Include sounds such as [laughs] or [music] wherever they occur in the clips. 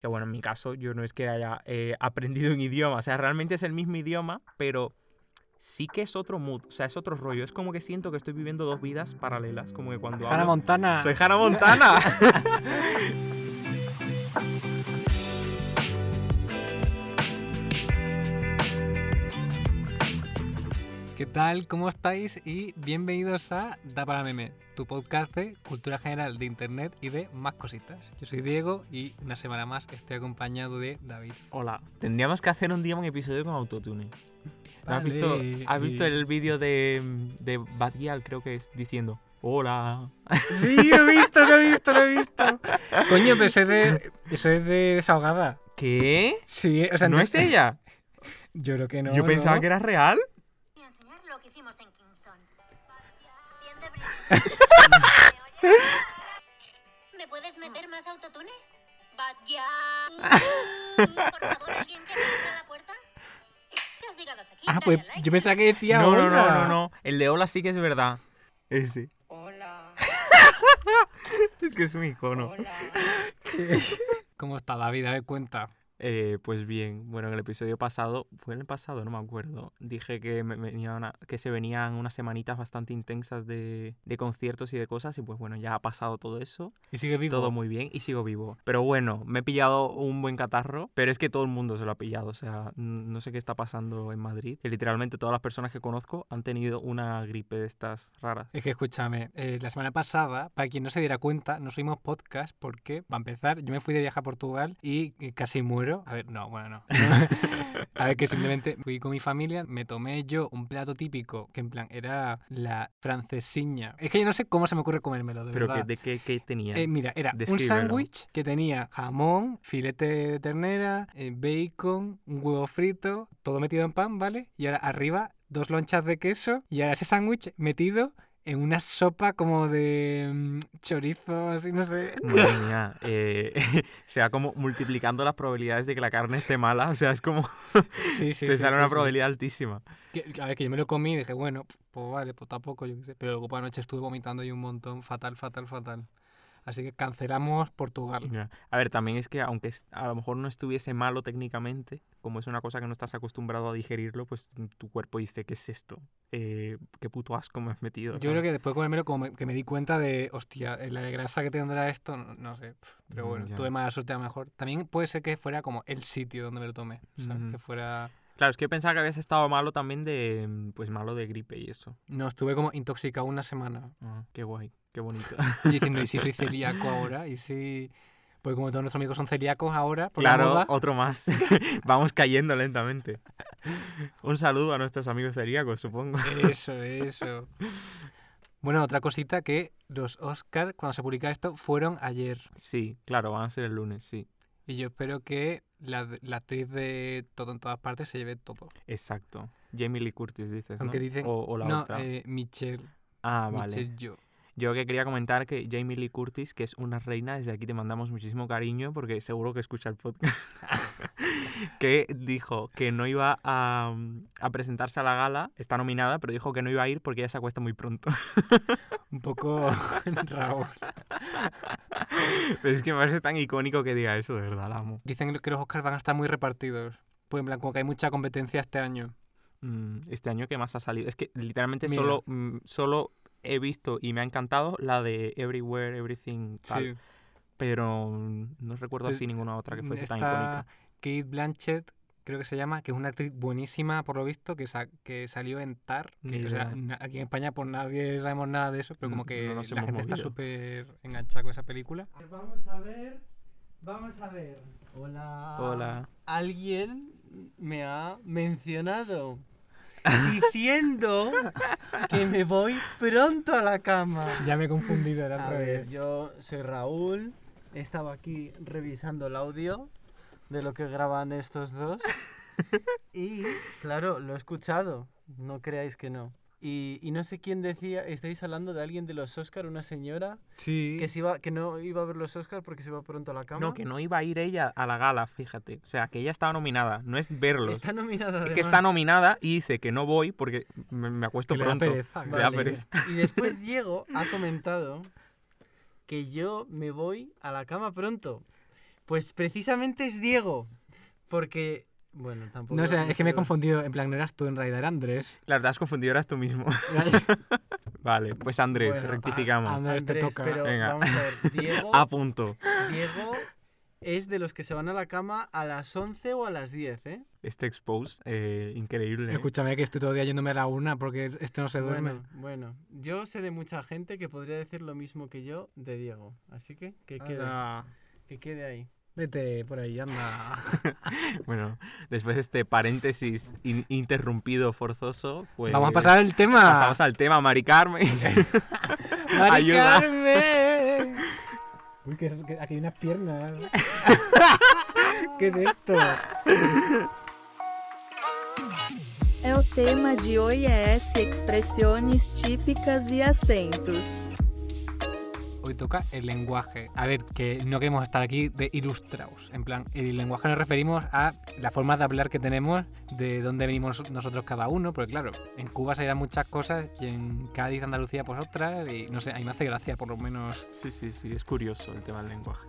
Que bueno, en mi caso yo no es que haya eh, aprendido un idioma, o sea, realmente es el mismo idioma, pero sí que es otro mood, o sea, es otro rollo. Es como que siento que estoy viviendo dos vidas paralelas, como que cuando Hannah hablo- Montana. Soy Hannah Montana. [laughs] tal? ¿Cómo estáis? Y bienvenidos a Da para Meme, tu podcast de cultura general de internet y de más cositas. Yo soy Diego y una semana más estoy acompañado de David. Hola. Tendríamos que hacer un día un episodio con autotune. ¿No ¿Has visto, has visto el vídeo de, de Bad Gyal, creo que es, diciendo Hola? [laughs] Sí, lo he visto, lo he visto, lo he visto. Coño, pero eso es de, eso es de desahogada. ¿Qué? Sí, o sea, ¿No es ella? [laughs] Yo creo que no. Yo pensaba ¿no? que era real. y enseñar lo que hicimos en Kingston. Bien de brillante. [laughs] ¿Me puedes meter más autotune? Por favor, [laughs] alguien que me abra la puerta. Si has llegado hasta aquí, Ah, pues like. yo pensaba que decía No, no, no, no, no. El de Hola sí que es verdad. Ese. Hola. [laughs] Es que es un icono. Hola. ¿Cómo está David? A ver, cuenta. Eh, pues bien, bueno, en el episodio pasado, fue en el pasado, no me acuerdo, dije que, me venía una- que se venían unas semanitas bastante intensas de, de conciertos y de cosas y pues bueno, ya ha pasado todo eso, ¿Y sigue vivo? todo muy bien y sigo vivo. Pero bueno, me he pillado un buen catarro, pero es que todo el mundo se lo ha pillado, o sea, no sé qué está pasando en Madrid, que literalmente todas las personas que conozco han tenido una gripe de estas raras. Es que escúchame, eh, la semana pasada, para quien no se diera cuenta, no subimos podcast porque, para empezar, yo me fui de viaje a Portugal y casi muero. A ver, no, bueno, no. [laughs] a ver, que simplemente fui con mi familia, me tomé yo un plato típico que en plan era la francesiña. Es que yo no sé cómo se me ocurre comérmelo, de Pero verdad. ¿de qué, qué tenía? Eh, mira, era un sándwich que tenía jamón, filete de ternera, eh, bacon, un huevo frito, todo metido en pan, ¿vale? Y ahora arriba dos lonchas de queso y ahora ese sándwich metido en una sopa como de mm, chorizo, así no sé. Madre [laughs] mía, eh, [laughs] se va como multiplicando las probabilidades de que la carne esté mala, o sea, es como [laughs] Sí, sí, te sí, sale una probabilidad altísima. Que- a ver, que yo me lo comí y dije, bueno, pues vale, pues tampoco, yo qué sé. Pero luego por la noche estuve vomitando y un montón, fatal, fatal, fatal. Así que cancelamos Portugal. A ver, también es que aunque a lo mejor no estuviese malo técnicamente, como es una cosa que no estás acostumbrado a digerirlo, pues tu cuerpo dice, ¿qué es esto? Eh, ¿Qué puto asco me has metido? Yo creo ¿sabes? que después de comérmelo como me- que me di cuenta de, hostia, eh, la de grasa que tendrá esto, no, no sé. Pero Mm, bueno, ya. tuve mala suerte a lo mejor. También puede ser que fuera como el sitio donde me lo tomé. ¿sabes? Ujú. Que fuera... Claro, es que yo pensaba que habías estado malo también de, mm, pues malo de gripe y eso. No, estuve como intoxicado una semana. Ah, qué guay, qué bonito. [laughs] Y diciendo, ¿y si soy celíaco ahora? ¿Y si...? Porque como todos nuestros amigos son celíacos ahora, por la claro, moda, otro más. [laughs] Vamos cayendo lentamente. Un saludo a nuestros amigos celíacos, supongo. Eso, eso. Bueno, otra cosita que los Oscars, cuando se publica esto, fueron ayer. Sí, claro, van a ser el lunes, sí. Y yo espero que la, la actriz de Todo en todas partes se lleve todo. Exacto. Jamie Lee Curtis, dices, ¿no? Aunque dicen... O, o la no, otra. eh, Michelle. ah, vale. Michelle Yeoh. Yo que quería comentar que Jamie Lee Curtis, que es una reina, desde aquí te mandamos muchísimo cariño porque seguro que escucha el podcast, [laughs] que dijo que no iba a, a presentarse a la gala, está nominada, pero dijo que no iba a ir porque ella se acuesta muy pronto. [laughs] Un poco [laughs] Raúl. pero es que me parece tan icónico que diga eso, de verdad, la amo. Dicen que los Oscars van a estar muy repartidos. Pues en plan, como que hay mucha competencia este año. Mm, este año que más ha salido. Es que literalmente Mira. solo, mm, solo he visto y me ha encantado la de Everywhere, Everything, tal. Sí. Pero mm, no recuerdo así ninguna otra que fuese tan icónica. Kate Blanchett, creo que se llama, que es una actriz buenísima, por lo visto, que, sa- que salió en Tar. que, o sea, aquí en España, pues nadie sabemos nada de eso, pero como que no la gente está súper enganchada con esa película. Vamos a ver, vamos a ver. Hola. Hola. Alguien me ha mencionado diciendo que me voy pronto a la cama. Ya me he confundido, era al A ver, revés. yo soy Raúl, estaba aquí revisando el audio de lo que graban estos dos [laughs] y claro, lo he escuchado, no creáis que no. Y, y no sé quién decía, estáis hablando de alguien de los Oscar, una señora Sí. que, se iba, que no iba a ver los Oscar porque se iba pronto a la cama. No, que no iba a ir ella a la gala, fíjate. O sea, que ella estaba nominada, no es verlos. Está nominada. Es que está nominada y dice que no voy porque me, me acuesto Que le da pronto. pereza, Le da Vale. pereza. Y después [laughs] Diego ha comentado que yo me voy a la cama pronto. Pues precisamente es Diego. Porque, bueno, tampoco... No sé, es que me he confundido. En plan, no eras tú, en realidad era Andrés. Claro, te has confundido, eras tú mismo. [laughs] vale, pues Andrés, Bueno, rectificamos. a- Andrés, te toca. pero Venga. vamos a ver, Diego, [laughs] A punto. Diego es de los que se van a la cama a las 11 o a las 10, ¿eh? Este expose, eh, increíble. ¿eh? Escúchame que estoy todo el día yéndome a la una porque este no se duerme. Bueno, bueno, yo sé de mucha gente que podría decir lo mismo que yo de Diego. Así que que quede, que quede ahí. Vete por ahí, anda. [laughs] Bueno, después de este paréntesis in- interrumpido forzoso, pues... Vamos a pasar al tema. Pasamos al tema, Mari Carmen. [laughs] ¡Mari Ayuda. Carmen! [laughs] Uy, que, es- que aquí hay unas piernas. ¿Qué es esto? É o tema de OIS Expressões típicas e acentos. Hoy toca el lenguaje. A ver, que no queremos estar aquí de ilustrados. En plan, el lenguaje nos referimos a la forma de hablar que tenemos, de dónde venimos nosotros cada uno, porque claro, en Cuba se dirán muchas cosas y en Cádiz, Andalucía, pues otras, y no sé, a mí me hace gracia, por lo menos. Sí, sí, sí, es curioso el tema del lenguaje.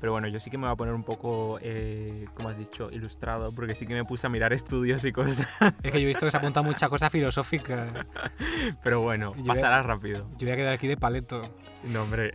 Pero bueno, yo sí que me voy a poner un poco, eh, como has dicho, ilustrado, porque sí que me puse a mirar estudios y cosas. Es que yo he visto que se apunta muchas cosas filosóficas. Pero bueno, Yo a- pasará rápido. Yo voy a quedar aquí de paleto. No, hombre.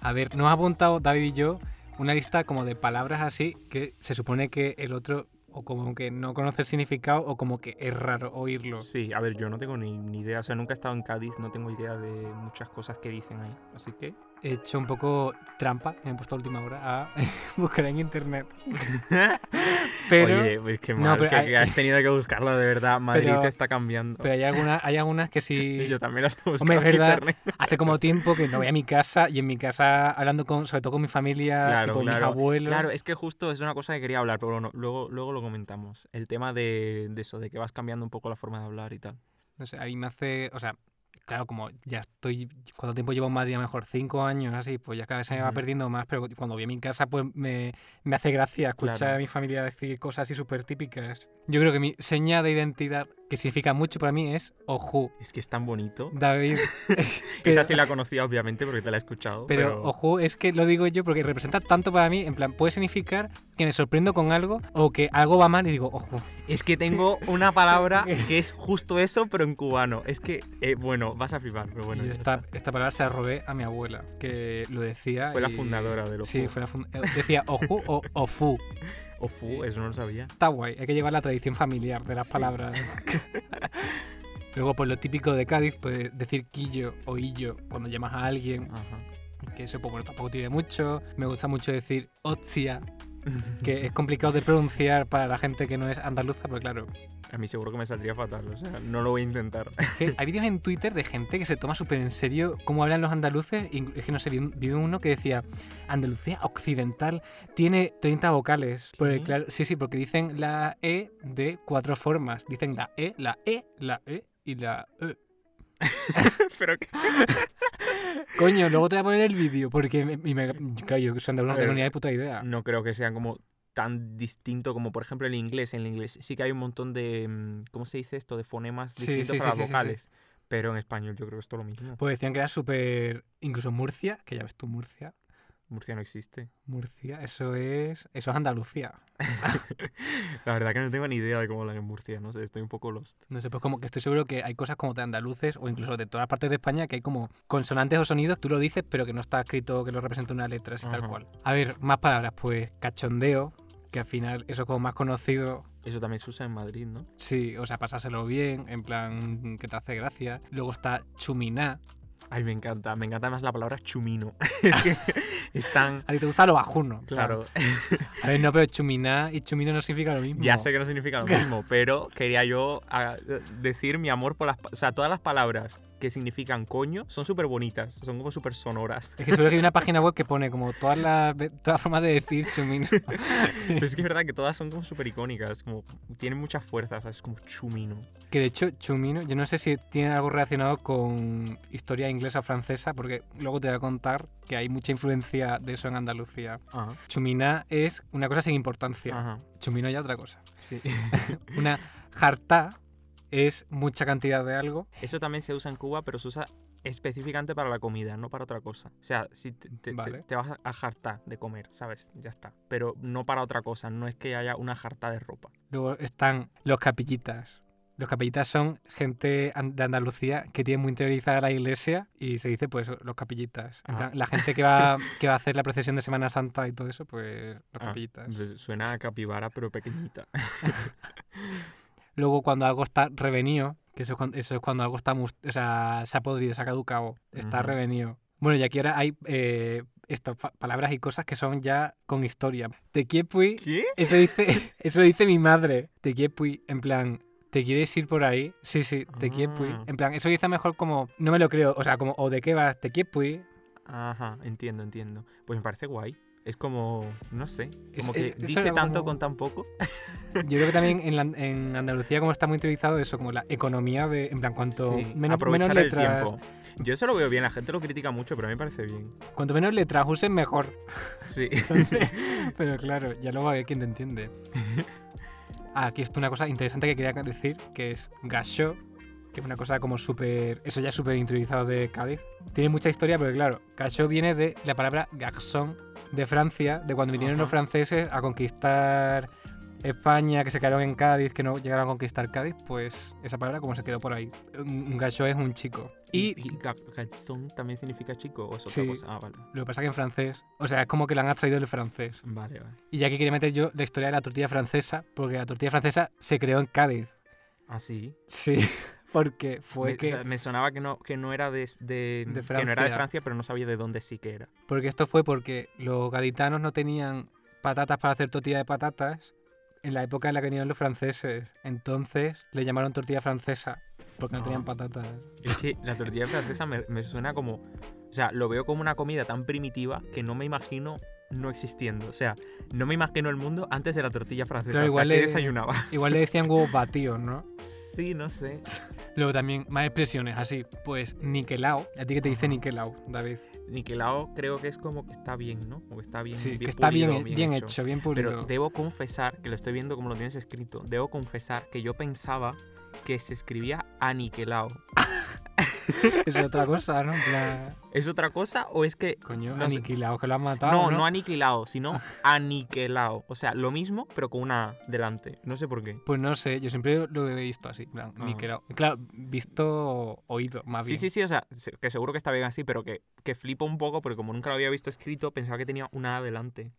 A ver, nos ha apuntado David y yo una lista como de palabras así que se supone que el otro o como que no conoce el significado o como que es raro oírlo. Sí, a ver, yo no tengo ni, ni idea, o sea, nunca he estado en Cádiz, no tengo idea de muchas cosas que dicen ahí. Así que, He hecho un poco trampa, me he puesto a última hora a [laughs] buscar en internet. [laughs] Pero, oye, pues qué no, mal, pero que, hay- que has tenido que buscarlo de verdad. [laughs] Madrid Pero- te está cambiando. pero hay algunas, hay algunas que sí... Yo también las he buscado Hombre, en verdad. internet. Hace como tiempo que no voy a mi casa y en mi casa hablando con, sobre todo con mi familia, Claro, tipo mis claro. abuelos. Claro, es que justo es una cosa que quería hablar, pero bueno, luego, luego lo comentamos. El tema de, de eso, de que vas cambiando un poco la forma de hablar y tal. No sé, a mí me hace, o sea, claro, como ya estoy, ¿cuánto tiempo llevo en Madrid? A lo mejor cinco años, así, pues ya cada vez se me va perdiendo más, pero cuando voy a mi casa, pues me, me hace gracia escuchar Claro. a mi familia decir cosas así súper típicas. Yo creo que mi seña de identidad, que significa mucho para mí, es ojú. Es que es tan bonito. David. [laughs] Esa sí la conocía, obviamente, porque te la he escuchado. Pero, Pero, ojo, es que lo digo yo porque representa tanto para mí, en plan, puede significar que me sorprendo con algo o que algo va mal y digo, ojo. es que tengo una palabra [laughs] que es justo eso, pero en cubano. Es que, eh, bueno, vas a flipar, pero bueno. yo esta, palabra se la robé a mi abuela, que lo decía. Fue la fundadora del Sí, ojú. fue la fun- eh, Decía ojú o ofu. [laughs] Ofu, eso no lo sabía. Está guay, hay que llevar la tradición familiar de las Sí. palabras. [laughs] Luego, pues lo típico de Cádiz, pues decir quillo o illo cuando llamas a alguien, Ajá. que eso pues, bueno, tampoco tiene mucho. Me gusta mucho decir otzia, que es complicado de pronunciar para la gente que no es andaluza, porque claro, A mí seguro que me saldría fatal, o sea, no lo voy a intentar. [laughs] hay vídeos en Twitter de gente que se toma súper en serio cómo hablan los andaluces. y Es que no sé, vi, un- vi uno que decía Andalucía occidental tiene 30 vocales. Porque, claro, sí, sí, porque dicen la E de cuatro formas. Dicen la E, la E, la E y la E. [laughs] pero que... [laughs] Coño, luego te voy a poner el vídeo porque me, y me- claro, yo que soy andaluz no tengo ni puta idea. no creo que sean como tan distinto como por ejemplo el inglés. En el inglés sí que hay un montón de, mm, ¿cómo se dice esto? De fonemas distintos sí, para sí, las sí, vocales. Pero en español yo creo que es todo lo mismo. Pues decían que era súper. Incluso Murcia, que ya ves tú, Murcia. Murcia no existe. Murcia, eso es. Eso es Andalucía. [laughs] La verdad que no tengo ni idea de cómo hablan en Murcia, no sé, estoy un poco lost. No sé, pues como que estoy seguro que hay cosas como de andaluces o incluso de todas partes de España que hay como consonantes o sonidos, tú lo dices, pero que no está escrito que lo representa una letra, así tal cual. A ver, más palabras, pues cachondeo, que al final eso es como más conocido. Eso también se usa en Madrid, ¿no? Sí, o sea, pasárselo bien, en plan que te hace gracia. Luego está chuminá. Ay, me encanta, me encanta más la palabra chumino. [laughs] es que es tan... A ti te gusta lo bajuno. Claro, A ver, no, pero chuminá y chumino no significa lo mismo. ya sé que no significa lo [laughs] mismo, pero quería yo ah, decir mi amor por las... O sea, todas las palabras que significan coño son súper bonitas, son como súper sonoras. Es que seguro que hay una página web que pone como todas las todas formas de decir chumino. Pero [laughs] es que es verdad que todas son como súper icónicas, como tienen mucha fuerza, ¿sabes? Como chumino. Que de hecho, chumino, yo no sé si tiene algo relacionado con historia inglesa o francesa, porque luego te voy a contar que hay mucha influencia de eso en Andalucía. Ajá. Chumina es una cosa sin importancia. Ajá. Chumino ya otra cosa. Sí. [laughs] Una jartá es mucha cantidad de algo. Eso también se usa en Cuba, pero se usa específicamente para la comida, no para otra cosa. O sea, si te, te- te- Vale. te vas a jartar de comer, ¿sabes? Ya está. Pero no para otra cosa, no es que haya una jarta de ropa. Luego están los capillitas. Los capillitas son gente de Andalucía que tiene muy interiorizada la iglesia y se dice pues los plan, La gente que va, [laughs] que va a hacer la procesión de Semana Santa y todo eso, pues los Ah, capillitas. pues suena a capibara, pero pequeñita. [laughs] Luego cuando algo está revenido, que eso es cuando, eso es cuando algo está o sea, se ha podrido, se ha caducado, está revenido. Bueno, y aquí ahora hay eh, esto, pa- palabras y cosas que son ya con historia. Te quiepui, ¿Qué? eso dice, [laughs] eso dice mi madre. Te quiepui, en plan, ¿te quieres ir por ahí? Sí, sí, te. Ah. En plan, eso dice mejor como, no me lo creo, o sea, como, o de qué vas, te quiepui. Ajá, entiendo, entiendo. Pues me parece guay. Es como, no sé, Es- como que es- dice tanto como- con tan poco. [laughs] Yo creo que también [laughs] en, la- en Andalucía como está muy interiorizado eso, como la economía de, en plan, cuanto Sí, menos, menos aprovechar el letras, tiempo. Yo eso lo veo bien, la gente lo critica mucho, pero a mí me parece bien. cuanto menos letras usen mejor. Sí. [laughs] Pero claro, ya luego a ver quién te entiende. Ah, aquí está una cosa interesante que quería decir, que es gacho, que es una cosa como súper... Eso ya es súper interiorizado de Cádiz. Tiene mucha historia, pero claro, gacho viene de la palabra garçon de Francia, de cuando vinieron los franceses a conquistar España, que se quedaron en Cádiz, que no llegaron a conquistar Cádiz, pues esa palabra como se quedó por ahí. Un un gacho es un chico. Y, Y y ga- garçon también significa chico o es otra Sí. cosa. Ah, vale. lo que pasa que en francés, o sea, es como que lo han extraído del francés. Vale, vale. Y ya que quería meter yo la historia de la tortilla francesa, porque la tortilla francesa se creó en Cádiz. Ah, sí. Sí, [laughs] porque fue me, que... o sea, me sonaba que no, que no era de, de- De que no era de Francia. Francia, pero no sabía de dónde sí que era. Porque esto fue porque los gaditanos no tenían patatas para hacer tortilla de patatas en la época en la que vinieron los franceses. Entonces le llamaron tortilla francesa, porque no Ah. tenían patatas. Es que la tortilla francesa me, me suena como. O sea, lo veo como una comida tan primitiva que no me imagino no existiendo. O sea, no me imagino el mundo antes de la tortilla francesa. Claro, o igual sea, ¿qué le- desayunabas? Igual le decían huevos [laughs] batidos, ¿no? Sí, no sé. Luego también más expresiones así, pues niquelao. ¿A ti que te dice niquelao, David? Niquelao creo que es como que está bien, ¿no? Como que está bien, Sí, bien que está bien, pulido, bien, hecho. bien pulido. Pero debo confesar, que lo estoy viendo como lo tienes escrito, debo confesar que yo pensaba que se escribía aniquelao. [laughs] Es otra cosa, ¿no? ¿Es otra cosa o es que... coño, No sé. aniquilao, que lo han matado. No, No, no aniquilado, sino [laughs] aniquelao. O sea, lo mismo, pero con una A delante. No sé por qué. Pues no sé, yo siempre lo he visto así, plan, Ah. niquelao. Claro, visto, oído, más Sí, bien. sí, sí, o sea, se- que seguro que está bien así, pero que, que flipo un poco porque como nunca lo había visto escrito, pensaba que tenía una A delante.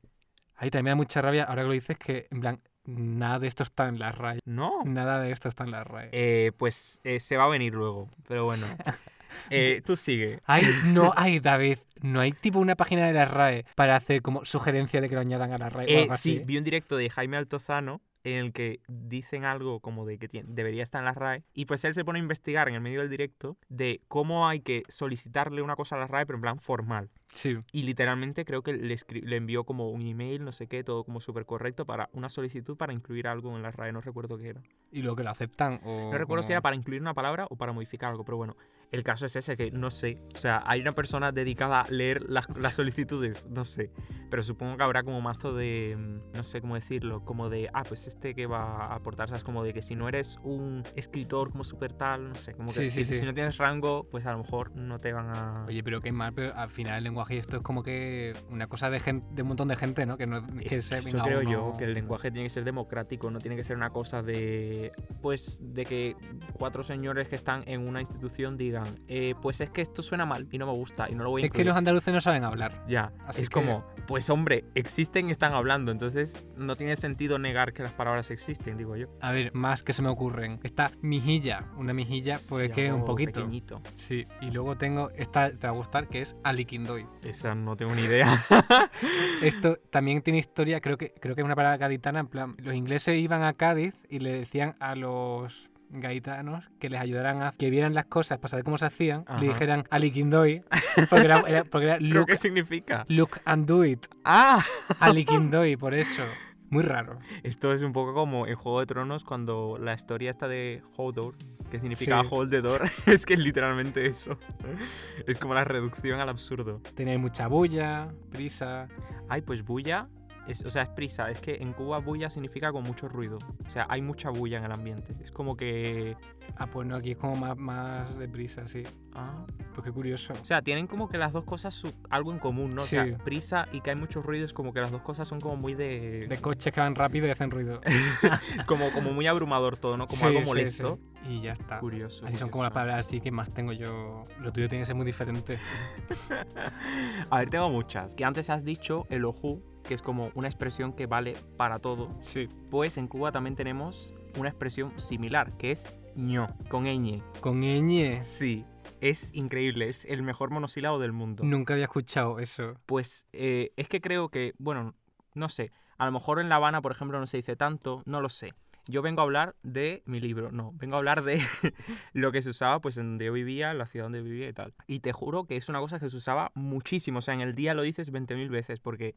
Ahí también me da mucha rabia, ahora que lo dices, que en plan, nada de esto está en la RAE. No. Nada de esto está en la RAE. Eh, pues eh, se va a venir luego, pero bueno. [laughs] Eh, tú sigue. Ay, no, [laughs] ay, David, no hay tipo una página de la RAE para hacer como sugerencia de que lo añadan a la RAE o Eh, algo así. sí, vi un directo de Jaime Altozano en el que dicen algo como de que tien- debería estar en la RAE y pues él se pone a investigar en el medio del directo de cómo hay que solicitarle una cosa a la RAE pero en plan formal. Sí. Y literalmente creo que le, le envió como un email, no sé qué, todo como súper correcto para una solicitud para incluir algo en la RAE, no recuerdo qué era. Y luego que lo aceptan o... No recuerdo si era para incluir una palabra o para modificar algo, pero bueno, el caso es ese que no sé. O sea, hay una persona dedicada a leer las, las solicitudes, no sé. Pero supongo que habrá como mazo de, mm, no sé cómo decirlo, como de, ah, pues este que va a aportar, ¿sabes? Como de que si no eres un escritor como súper tal, no sé, como que Sí, sí, si, sí. si no tienes rango, pues a lo mejor no te van a... Oye, pero qué mal, pero al final el lenguaje y esto es como que una cosa de gente, de un montón de gente, ¿no? Que no Es que que se eso creo uno- yo, que el lenguaje tiene que ser democrático, no tiene que ser una cosa de, pues, de que cuatro señores que están en una institución digan, eh, pues es que esto suena mal y no me gusta y no lo voy a Es que incluir". los andaluces no saben hablar. Ya, Así es que- como, pues hombre, existen y están hablando, entonces no tiene sentido negar que las palabras existen, digo yo. A ver, más que se me ocurren. Esta mijilla, una mijilla, pues Sí, que un poquito. pequeñito. Sí, y luego tengo, esta te va a gustar, que es aliquindoy. Esa no tengo ni idea. [laughs] Esto también tiene historia, creo que, creo que es una palabra gaditana, en plan, los ingleses iban a Cádiz y le decían a los gaitanos que les ayudaran a que vieran las cosas para saber cómo se hacían, Ajá. le dijeran aliquindoy, porque era, era- porque era [laughs] ¿Pero look, qué significa? look and do it, ¡Ah! aliquindoy, por eso. Muy raro. Esto es un poco como en Juego de Tronos cuando la historia está de Hodor, que significa Sí. hold the door, [laughs] es que es literalmente eso. Es como la reducción al absurdo. Tener mucha bulla, prisa. Ay, pues bulla, es, o sea, es prisa. Es que en Cuba bulla significa con mucho ruido. O sea, hay mucha bulla en el ambiente. Es como que... Ah, pues no, aquí es como más, más deprisa, sí. ah, Pues qué curioso. O sea, tienen como que las dos cosas su- algo en común, ¿no? O sea, prisa y que hay mucho ruido es como que las dos cosas son como muy de... De coches que van rápido y hacen ruido. [laughs] es como, como muy abrumador todo, ¿no? Como Sí, algo molesto. sí. Y ya está. Curioso. Así son como las palabras así que más tengo yo. Lo tuyo tiene que ser muy diferente. [laughs] A ver, tengo muchas. Que antes has dicho el ojú, que es como una expresión que vale para todo. Sí. Pues en Cuba también tenemos una expresión similar, que es ño, con ñ. Con ñ. Sí, es increíble, es el mejor monosílabo del mundo. Nunca había escuchado eso. Pues eh, es que creo que, bueno, no sé, a lo mejor en La Habana, por ejemplo, no se dice tanto, no lo sé. Yo vengo a hablar de mi libro, no, vengo a hablar de [laughs] lo que se usaba pues en donde yo vivía, en la ciudad donde vivía y tal. Y te juro que es una cosa que se usaba muchísimo, o sea, en el día lo dices 20.000 veces porque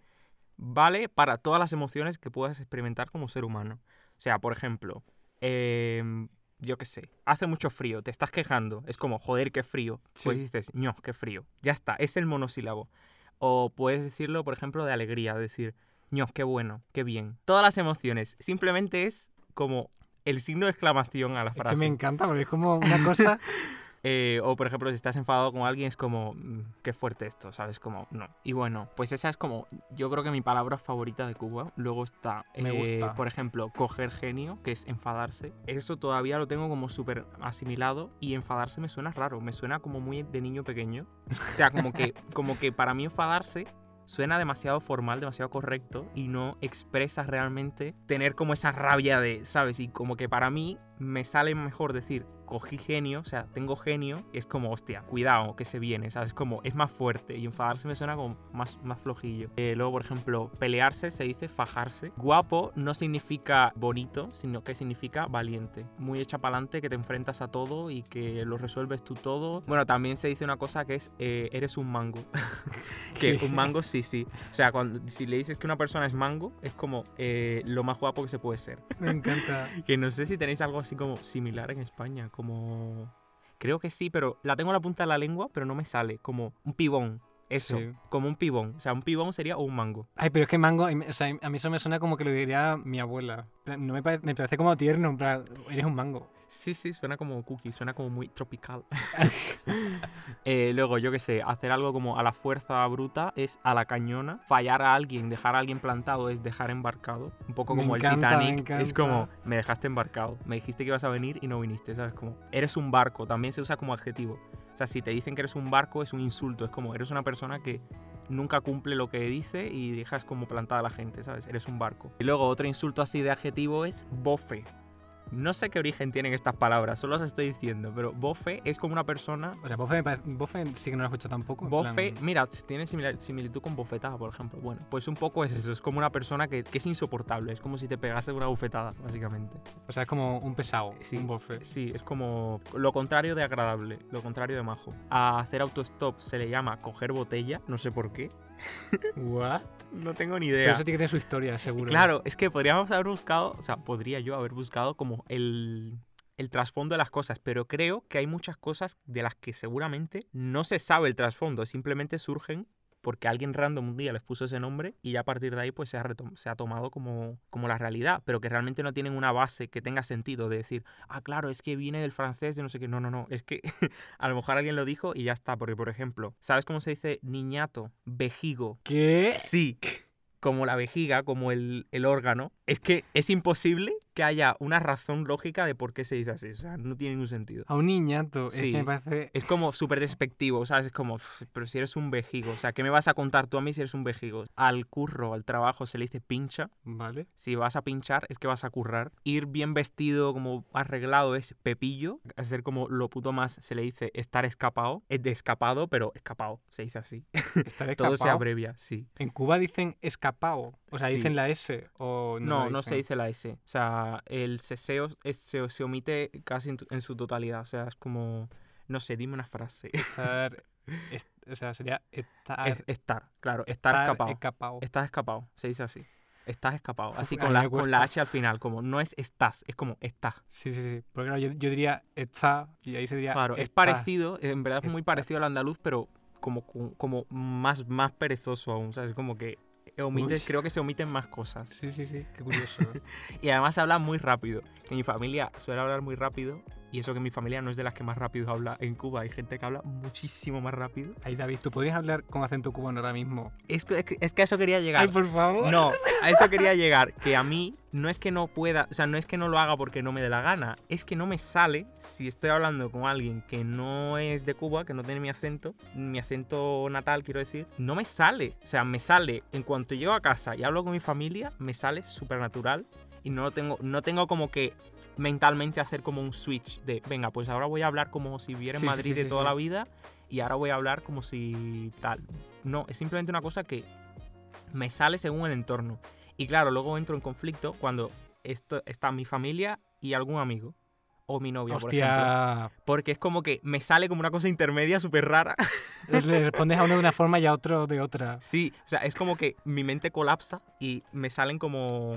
vale para todas las emociones que puedas experimentar como ser humano. O sea, por ejemplo, em, yo qué sé, hace mucho frío, te estás quejando, es como, joder, qué frío. Pues dices, ño, qué frío. Ya está, es el monosílabo. O puedes decirlo, por ejemplo, de alegría, decir, ño, qué bueno, qué bien. Todas las emociones, simplemente es como el signo de exclamación a la Es que frase. me encanta porque es como una cosa. [laughs] Eh, o por ejemplo, si estás enfadado con alguien es como, "Mm, qué fuerte esto, ¿sabes? Como, no. Y bueno, pues esa es como, yo creo que mi palabra favorita de Cuba. Luego está, Me eh, gusta. por ejemplo, coger genio, que es enfadarse. Eso todavía lo tengo como súper asimilado y enfadarse me suena raro, me suena como muy de niño pequeño. O sea, como que, [laughs] como que para mí enfadarse suena demasiado formal, demasiado correcto y no expresa realmente tener como esa rabia de, ¿sabes? Y como que para mí me sale mejor decir cogí genio, o sea, tengo genio, es como, hostia, cuidado, que se viene, ¿sabes? Como es más fuerte y enfadarse me suena como más, más flojillo. Eh, luego, por ejemplo, pelearse se dice fajarse. Guapo no significa bonito, sino que significa valiente. Muy hecha para adelante, que te enfrentas a todo y que lo resuelves tú todo. Bueno, también se dice una cosa que es, eh, eres un mango. [laughs] que un mango sí, sí. O sea, cuando, si le dices que una persona es mango, es como eh, lo más guapo que se puede ser. me encanta. [laughs] Que no sé si tenéis algo así como similar en España, como... Creo que sí, pero la tengo en la punta de la lengua, pero no me sale, como un pibón. Eso, Sí. como un pibón. O sea, un pibón sería un mango. Ay, pero es que mango, o sea, a mí eso me suena como que lo diría mi abuela. No me, parece, me parece como tierno, en plan, eres un mango. Sí, sí, suena como cookie, suena como muy tropical. [laughs] [laughs] Eh, luego, yo qué sé, hacer algo como a la fuerza bruta es a la cañona. Fallar a alguien, dejar a alguien plantado es dejar embarcado. Un poco Me como encanta, el Titanic. Es como, me dejaste embarcado. Me dijiste que ibas a venir y no viniste, ¿sabes? Como, eres un barco, también se usa como adjetivo. O sea, si te dicen que eres un barco, es un insulto. Es como, eres una persona que nunca cumple lo que dice y dejas como plantada a la gente, ¿sabes? Eres un barco. Y luego otro insulto así de adjetivo es bofe. No sé qué origen tienen estas palabras, solo las estoy diciendo, pero bofe es como una persona... O sea, Bofe, me parece- Bofe sí que no lo he escuchado tampoco. Bofe, plan- mira, tiene similar- similitud con bofetada, por ejemplo. Bueno, pues un poco es eso, es como una persona que, que es insoportable, es como si te pegase una bofetada, básicamente. O sea, es como un pesado, Sí. un bofe. Sí, es como lo contrario de agradable, lo contrario de majo. A hacer autostop se le llama coger botella, no sé por qué. What? No tengo ni Pero idea. eso tiene que tener su historia, seguro. Claro, es que podríamos haber buscado, o sea, podría yo haber buscado como el, el trasfondo de las cosas, pero creo que hay muchas cosas de las que seguramente no se sabe el trasfondo, simplemente surgen porque alguien random un día les puso ese nombre y ya a partir de ahí pues se ha, se ha tomado como, como la realidad, pero que realmente no tienen una base que tenga sentido de decir, ah, claro, es que viene del francés de no sé qué, no, no, no, es que [laughs] a lo mejor alguien lo dijo y ya está, porque por ejemplo, ¿sabes cómo se dice niñato, vejigo? ¿Qué? Sí, como la vejiga, como el, el órgano, es que es imposible que haya una razón lógica de por qué se dice así. O sea, no tiene ningún sentido. A un niñato. Es Sí. que me parece. Es como súper despectivo, ¿sabes? Es como, "Pf, pero si eres un vejigo, o sea, ¿qué me vas a contar tú a mí si eres un vejigo? Al curro, al trabajo se le dice pincha. Vale. Si vas a pinchar es que vas a currar. Ir bien vestido, como arreglado, es pepillo. Hacer como lo puto más se le dice estar escapado. Es de escapado, pero escapado, se dice así. Estar [laughs] Todo se escapado. abrevia, sí. En Cuba dicen escapado. O sea, Sí. dicen la S. O no, No, se dice la S. O sea, el seseo es- se, se omite casi en, tu- en su totalidad. O sea, es como. No sé, dime una frase. Estar. [laughs] est- o sea, sería estar. Es- estar, claro, estar, escapado. escapado. Estás escapado, se dice así. Estás escapado. Así [laughs] con la, con la. H al final, como no es estás, es como estás. Sí, sí, sí. Porque claro, yo, yo diría está y ahí se diría. Claro, es parecido, en verdad es muy parecido al andaluz, pero como, como más, más perezoso aún, ¿sabes? Como que omites, Uy. creo que se omiten más cosas. Sí, sí, sí, qué curioso. [laughs] Y además habla muy rápido. Que mi familia suele hablar muy rápido. Y eso que mi familia no es de las que más rápido habla. En Cuba hay gente que habla muchísimo más rápido. Ay, David, ¿tú podrías hablar con acento cubano ahora mismo? Es que, es que- es que a eso quería llegar. Ay, por favor. No, a eso quería llegar. Que a mí no es que no pueda, o sea, no es que no lo haga porque no me dé la gana. Es que no me sale si estoy hablando con alguien que no es de Cuba, que no tiene mi acento, mi acento natal, quiero decir. No me sale. O sea, me sale en cuanto llego a casa y hablo con mi familia, me sale súper natural. Y no lo tengo, no tengo como que mentalmente hacer como un switch de, venga, pues ahora voy a hablar como si viviera en Sí, Madrid sí, de toda la vida y ahora voy a hablar como si tal. No, es simplemente una cosa que me sale según el entorno. Y claro, luego entro en conflicto cuando esto, está mi familia y algún amigo. O mi novia, por ejemplo. Porque es como que me sale como una cosa intermedia súper rara. [laughs] le respondes a uno de una forma y a otro de otra. Sí, o sea, es como que mi mente colapsa y me salen como,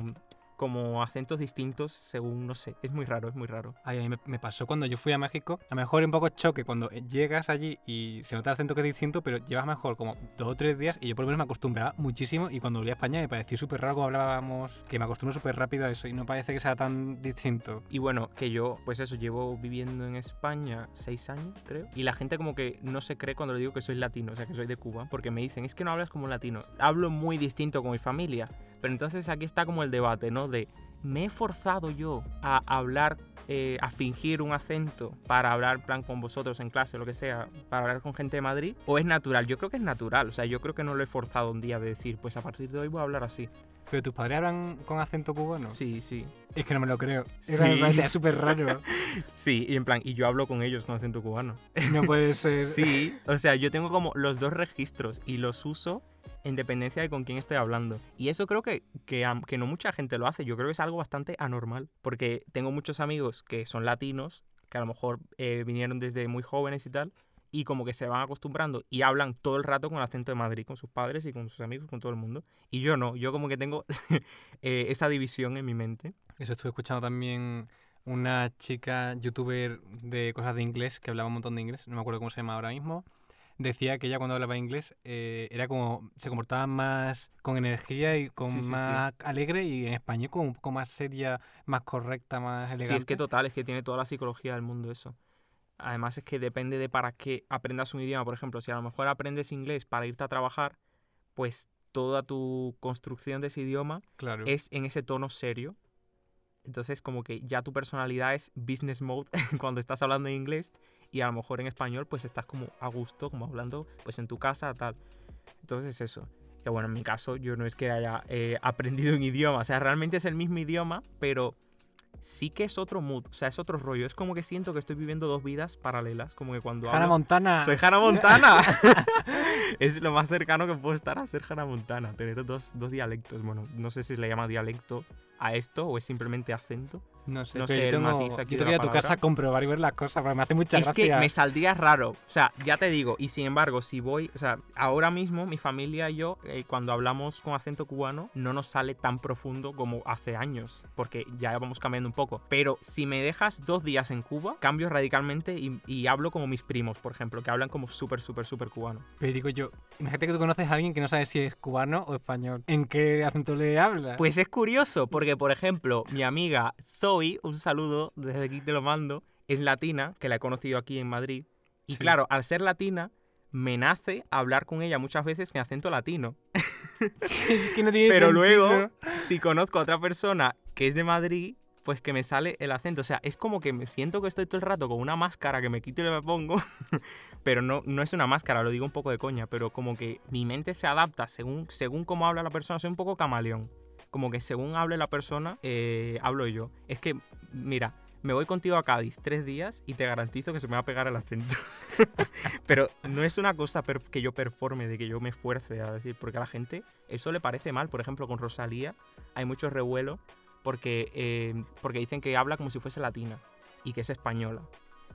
como acentos distintos según, no sé, es muy raro, es muy raro. Ay, a mí me, me pasó cuando yo fui a México. A lo mejor un poco choque cuando llegas allí y se nota el acento que es distinto, pero llevas mejor como dos o tres días y yo por lo menos me acostumbraba muchísimo y cuando volví a España me pareció súper raro como hablábamos, que me acostumbro súper rápido a eso y no parece que sea tan distinto. Y bueno, que yo, pues eso, llevo viviendo en España seis años, creo. Y la gente como que no se cree cuando le digo que soy latino, o sea, que soy de Cuba. Porque me dicen, es que no hablas como un latino. Hablo muy distinto con mi familia. Pero entonces aquí está como el debate, ¿no? De, ¿me he forzado yo a hablar, eh, a fingir un acento para hablar, plan, con vosotros en clase o lo que sea, para hablar con gente de Madrid? ¿O es natural? Yo creo que es natural. O sea, yo creo que no lo he forzado un día de decir, pues a partir de hoy voy a hablar así. ¿Pero tus padres hablan con acento cubano? Sí, sí. Es que no me lo creo. Sí. Parece súper raro. [laughs] Sí, y en plan, y yo hablo con ellos con acento cubano. No puede [laughs] ser. Sí, o sea, yo tengo como los dos registros y los uso en dependencia de con quién estoy hablando. Y eso creo que, que, que no mucha gente lo hace. Yo creo que es algo bastante anormal. Porque tengo muchos amigos que son latinos, que a lo mejor eh, vinieron desde muy jóvenes y tal, y como que se van acostumbrando y hablan todo el rato con el acento de Madrid, con sus padres y con sus amigos, con todo el mundo. Y yo no, yo como que tengo [laughs] eh, esa división en mi mente. Eso estuve escuchando también una chica youtuber de cosas de inglés que hablaba un montón de inglés, no me acuerdo cómo se llama ahora mismo. Decía que ella cuando hablaba inglés eh, era como se comportaba más con energía y con Sí, sí, sí. más alegre y en español como un poco más seria, más correcta, más elegante. Sí, es que total, es que tiene toda la psicología del mundo eso. Además es que depende de para qué aprendas un idioma. Por ejemplo, si a lo mejor aprendes inglés para irte a trabajar, pues toda tu construcción de ese idioma claro. es en ese tono serio. Entonces como que ya tu personalidad es business mode [laughs] cuando estás hablando en inglés y a lo mejor en español pues estás como a gusto, como hablando pues en tu casa, tal. Entonces eso. Que bueno, en mi caso yo no es que haya eh, aprendido un idioma, o sea, realmente es el mismo idioma, pero sí que es otro mood, o sea, es otro rollo. Es como que siento que estoy viviendo dos vidas paralelas, como que cuando Hannah hablo... Montana. Soy Hannah Montana. [laughs] [laughs] es lo más cercano que puedo estar a ser Hannah Montana, tener dos, dos dialectos. Bueno, no sé si se le llama dialecto a esto o es simplemente acento. No sé, no pero sé yo, el tengo, matiz aquí yo tengo que ir a tu casa a comprobar y ver las cosas, porque me hace mucha es gracia. que me saldría raro. O sea, ya te digo, y sin embargo, si voy, o sea, ahora mismo mi familia y yo, eh, cuando hablamos con acento cubano, no nos sale tan profundo como hace años, porque ya vamos cambiando un poco. Pero si me dejas dos días en Cuba, cambio radicalmente y, y hablo como mis primos, por ejemplo, que hablan como súper, súper, súper cubano. Pero digo yo, imagínate que tú conoces a alguien que no sabe si es cubano o español. ¿En qué acento le habla? Pues es curioso, porque por ejemplo, mi amiga Zoe, un saludo, desde aquí te lo mando, es latina, que la he conocido aquí en Madrid. Y Sí. claro, al ser latina, me nace hablar con ella muchas veces en acento latino. [laughs] es que no tiene Pero sentido. luego, si conozco a otra persona que es de Madrid, pues que me sale el acento. O sea, es como que me siento que estoy todo el rato con una máscara que me quito y me pongo. [laughs] pero no, no es una máscara, lo digo un poco de coña. Pero como que mi mente se adapta según, según cómo habla la persona. Soy un poco camaleón. Como que según hable la persona, eh, hablo yo. Es que, mira, me voy contigo a Cádiz tres días y te garantizo que se me va a pegar el acento. [laughs] Pero no es una cosa que yo performe, de que yo me esfuerce a decir, porque a la gente eso le parece mal. Por ejemplo, con Rosalía hay mucho revuelo porque, eh, porque dicen que habla como si fuese latina y que es española,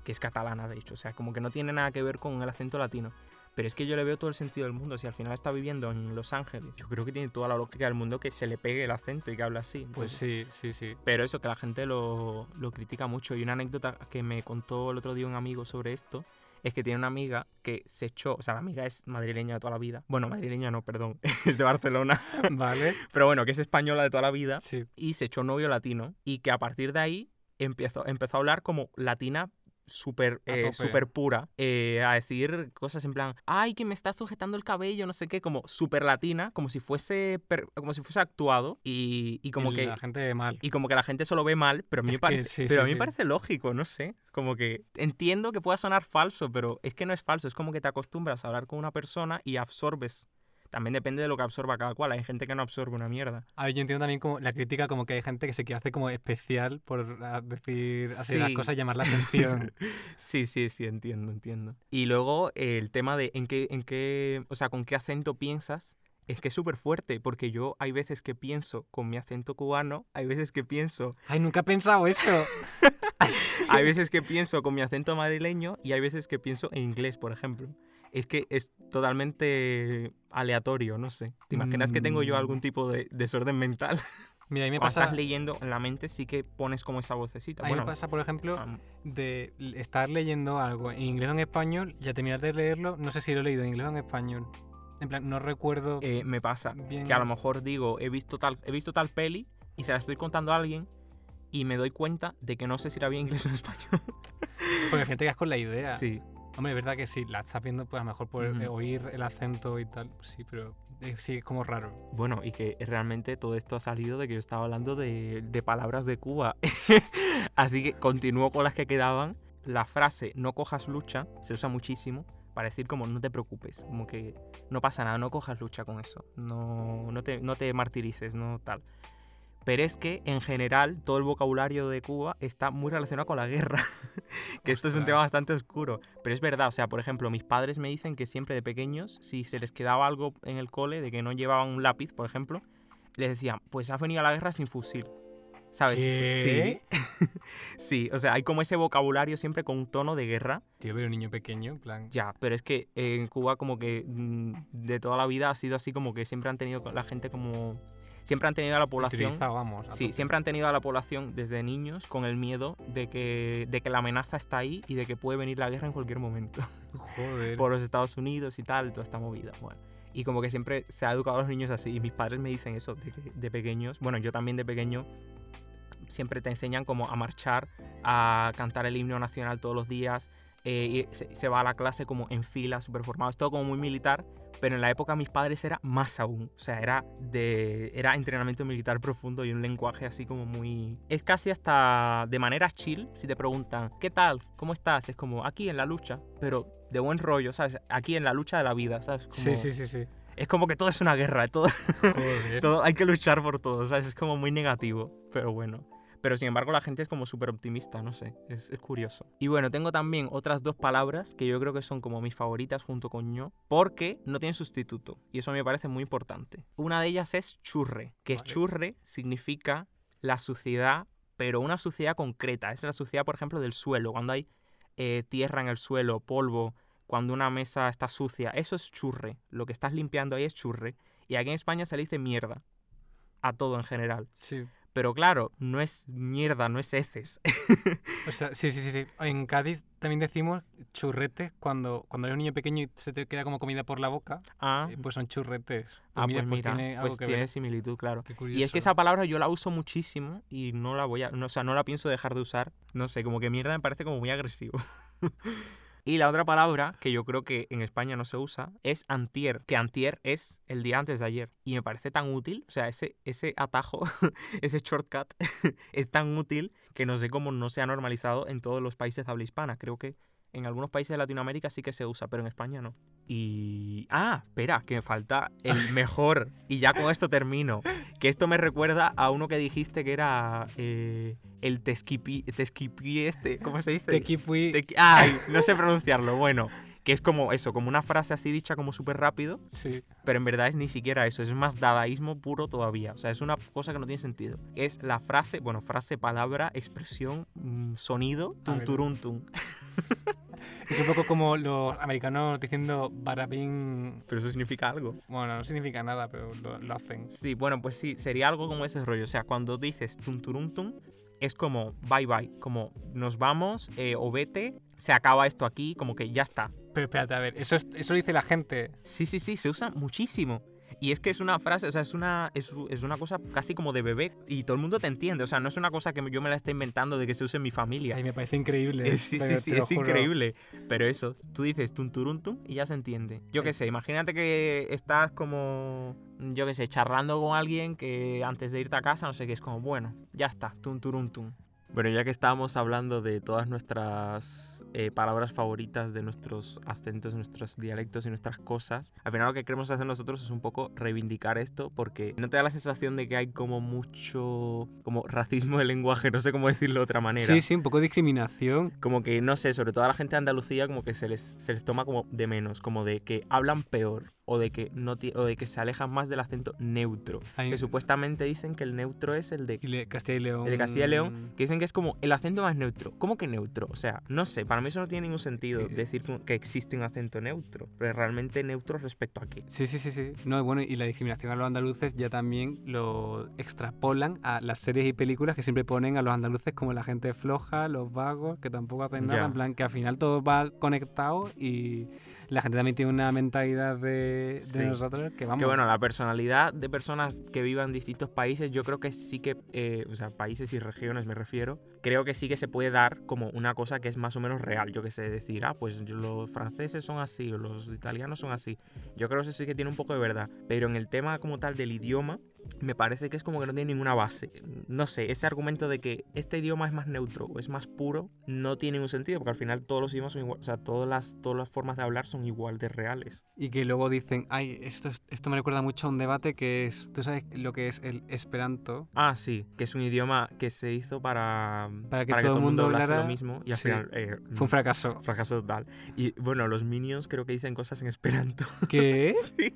que es catalana de hecho. O sea, como que no tiene nada que ver con el acento latino. Pero es que yo le veo todo el sentido del mundo. Si al final está viviendo en Los Ángeles, yo creo que tiene toda la lógica del mundo que se le pegue el acento y que hable así. Pues sí, sí, sí. pero eso, que la gente lo, lo critica mucho. Y una anécdota que me contó el otro día un amigo sobre esto es que tiene una amiga que se echó, o sea, la amiga es madrileña de toda la vida. Bueno, madrileña no, perdón, [laughs] es de Barcelona. [laughs] Vale. Pero bueno, que es española de toda la vida. Sí. Y se echó novio latino. Y que a partir de ahí empezó, empezó a hablar como latina súper eh, súper pura, eh, a decir cosas en plan, ay, que me está sujetando el cabello, no sé qué, como súper latina, como si fuese per- como si fuese actuado y, y como Y que La gente mal. y como que la gente solo ve mal, pero a mí, me que parece, sí, pero a sí, mí me sí. parece lógico, no sé. Como que entiendo que pueda sonar falso, pero es que no es falso. Es como que te acostumbras a hablar con una persona y absorbes. También depende de lo que absorba cada cual. Hay gente que no absorbe una mierda. A ver, yo entiendo también como la crítica como que hay gente que se quiere hacer como especial por ah, decir, hacer las Sí. cosas y llamar la atención. [laughs] Sí, sí, sí, entiendo, entiendo. Y luego eh, el tema de en qué, en qué, o sea, con qué acento piensas. Es que es súper fuerte, porque yo hay veces que pienso con mi acento cubano, hay veces que pienso Ay, nunca he pensado eso. [laughs] Hay veces que pienso con mi acento madrileño y hay veces que pienso en inglés, por ejemplo. Es que es totalmente aleatorio, no sé. ¿Te imaginas que tengo yo algún tipo de desorden mental? [laughs] Mira, a mí me [laughs] Cuando pasa, estás leyendo en la mente sí que pones como esa vocecita. a mí bueno, me pasa, por ejemplo, de estar leyendo algo en inglés o en español y a terminar de leerlo, no sé si lo he leído en inglés o en español. En plan, no recuerdo eh, me pasa bien. que a lo mejor digo, he visto tal, he visto tal peli y se la estoy contando a alguien y me doy cuenta de que no sé si era bien inglés o en español. Porque al final te quedas con la idea. Sí. Hombre, es verdad que sí, la estás viendo, pues a lo mejor por oír el acento y tal, sí, pero eh, sí, es como raro. Bueno, y que realmente todo esto ha salido de que yo estaba hablando de, de palabras de Cuba. [laughs] Así que continúo con las que quedaban. La frase no cojas lucha se usa muchísimo para decir como no te preocupes, como que no pasa nada, no cojas lucha con eso, no, no, te, no te martirices, no tal. Pero es que en general todo el vocabulario de Cuba está muy relacionado con la guerra, [laughs] que esto es un tema bastante oscuro. Pero es verdad, o sea, por ejemplo, mis padres me dicen que siempre de pequeños, si se les quedaba algo en el cole de que no llevaban un lápiz, por ejemplo, les decían, pues has venido a la guerra sin fusil. ¿Sabes? ¿Qué? Sí. [laughs] sí, o sea, hay como ese vocabulario siempre con un tono de guerra. Tío, pero un niño pequeño, en plan. Ya, pero es que en Cuba como que mm, de toda la vida ha sido así como que siempre han tenido la gente como... Siempre han tenido a la población... vamos. a Sí, siempre han tenido a la población desde niños con el miedo de que, de que la amenaza está ahí y de que puede venir la guerra en cualquier momento. Joder. [laughs] Por los Estados Unidos y tal, toda esta movida. Bueno. Y como que siempre se ha educado a los niños así. Y mis padres me dicen eso de, de pequeños. Bueno, yo también de pequeño siempre te enseñan como a marchar, a cantar el himno nacional todos los días. eh, y se, se va a la clase como en fila, súper formado. Es todo como muy militar. Pero en la época de mis padres era más aún. O sea, era de era entrenamiento militar profundo y un lenguaje así como muy... Es casi hasta de manera chill. Si te preguntan, ¿qué tal? ¿Cómo estás? Es como aquí en la lucha. Pero de buen rollo, ¿sabes? Aquí en la lucha de la vida, ¿sabes? Como- Sí, sí, sí, sí. Es como que todo es una guerra. Todo, [laughs] todo, hay que luchar por todo, ¿sabes? Es como muy negativo, pero bueno. Pero sin embargo la gente es como súper optimista, no sé, es, es curioso. Y bueno, tengo también otras dos palabras que yo creo que son como mis favoritas junto con yo, porque no tienen sustituto. Y eso me parece muy importante. Una de ellas es churre, que Vale. churre significa la suciedad, pero una suciedad concreta. Es la suciedad, por ejemplo, del suelo, cuando hay eh, tierra en el suelo, polvo, cuando una mesa está sucia. Eso es churre. Lo que estás limpiando ahí es churre. Y aquí en España se le dice mierda. A todo en general. Sí. Pero claro, no es mierda, no es heces. O sea, sí, sí, sí, sí. En Cádiz también decimos churretes cuando, cuando eres un niño pequeño y se te queda como comida por la boca, ah, eh, pues son churretes. Pues ah, mira, pues pues mira, tiene algo pues que tiene ver. similitud, claro. Y es que esa palabra yo la uso muchísimo y no la voy a, no, o sea, no la pienso dejar de usar. No sé, como que mierda me parece como muy agresivo. [laughs] y la otra palabra que yo creo que en España no se usa es antier, que antier es el día antes de ayer. Y me parece tan útil, o sea, ese, ese atajo, [laughs] ese shortcut [laughs] es tan útil que no sé cómo no se ha normalizado en todos los países de habla hispana. Creo que en algunos países de Latinoamérica sí que se usa, pero en España no. Y... Ah, espera, que me falta el [laughs] mejor. y ya con esto termino. Que esto me recuerda a uno que dijiste que era eh, el tesquipi, tesquipi este, ¿cómo se dice? Tequipui. Tequi- Ay, no sé pronunciarlo. Bueno, que es como eso, como una frase así dicha como súper rápido, Sí. pero en verdad es ni siquiera eso, es más dadaísmo puro todavía. O sea, es una cosa que no tiene sentido. Es la frase, bueno, frase, palabra, expresión, mm, sonido, tunturuntum. [laughs] Es un poco como los americanos diciendo barabín. Pero eso significa algo. Bueno, no significa nada, pero lo, lo hacen. Sí, bueno, pues sí, sería algo como ese rollo. O sea, cuando dices tunturuntum, es como bye bye, como nos vamos eh, o vete, se acaba esto aquí, como que ya está. Pero espérate, a ver, eso, es- eso dice la gente. Sí, sí, sí, se usa muchísimo. Y es que es una frase, o sea, es una, es, es una cosa casi como de bebé y todo el mundo te entiende. O sea, no es una cosa que yo me la esté inventando de que se use en mi familia. Ay, me parece increíble. Eh, sí, sí, sí, es juro. increíble. Pero eso, tú dices tun turun, tun y ya se entiende. Yo qué sé, imagínate que estás como, yo qué sé, charlando con alguien que antes de irte a casa, no sé qué, es como, bueno, ya está, tun turun, tun. Bueno, ya que estábamos hablando de todas nuestras eh, palabras favoritas, de nuestros acentos, nuestros dialectos y nuestras cosas, al final lo que queremos hacer nosotros es un poco reivindicar esto porque no te da la sensación de que hay como mucho como racismo de lenguaje, no sé cómo decirlo de otra manera Sí, sí, un poco de discriminación. como que no sé, sobre todo a la gente de Andalucía como que se les, se les toma como de menos, como de que hablan peor o de que no o de que se alejan más del acento neutro, Hay- que supuestamente dicen que el neutro es el de le- Castilla y León. el de Castilla y León, que dicen que es como el acento más neutro. ¿Cómo que neutro? O sea, no sé, para mí eso no tiene ningún sentido decir que existe un acento neutro, pero realmente neutro respecto a qué. Sí, sí, sí, sí. No, bueno, y la discriminación a los andaluces ya también lo extrapolan a las series y películas que siempre ponen a los andaluces como la gente floja, los vagos, que tampoco hacen nada, Ya. en plan que al final todo va conectado y la gente también tiene una mentalidad de, de Sí. nosotros que vamos. Que bueno, la personalidad de personas que vivan en distintos países, yo creo que sí que, eh, o sea, países y regiones me refiero, creo que sí que se puede dar como una cosa que es más o menos real. Yo que sé, decir, ah, pues los franceses son así o los italianos son así. Yo creo que eso sí que tiene un poco de verdad. Pero en el tema como tal del idioma, me parece que es como que no tiene ninguna base. No sé, ese argumento de que este idioma es más neutro o es más puro, no tiene ningún sentido, porque al final todos los idiomas son igual, o sea, todas las, todas las formas de hablar son igual de reales. Y que luego dicen, ay, esto, es- esto me recuerda mucho a un debate que es, ¿tú sabes lo que es el esperanto? Ah, sí, que es un idioma que se hizo para, Para que todo el mundo hablase hablara- lo mismo y al sí. final eh, Fue un fracaso. fracaso total. Y bueno, los minions creo que dicen cosas en esperanto. ¿Qué? [laughs] Sí.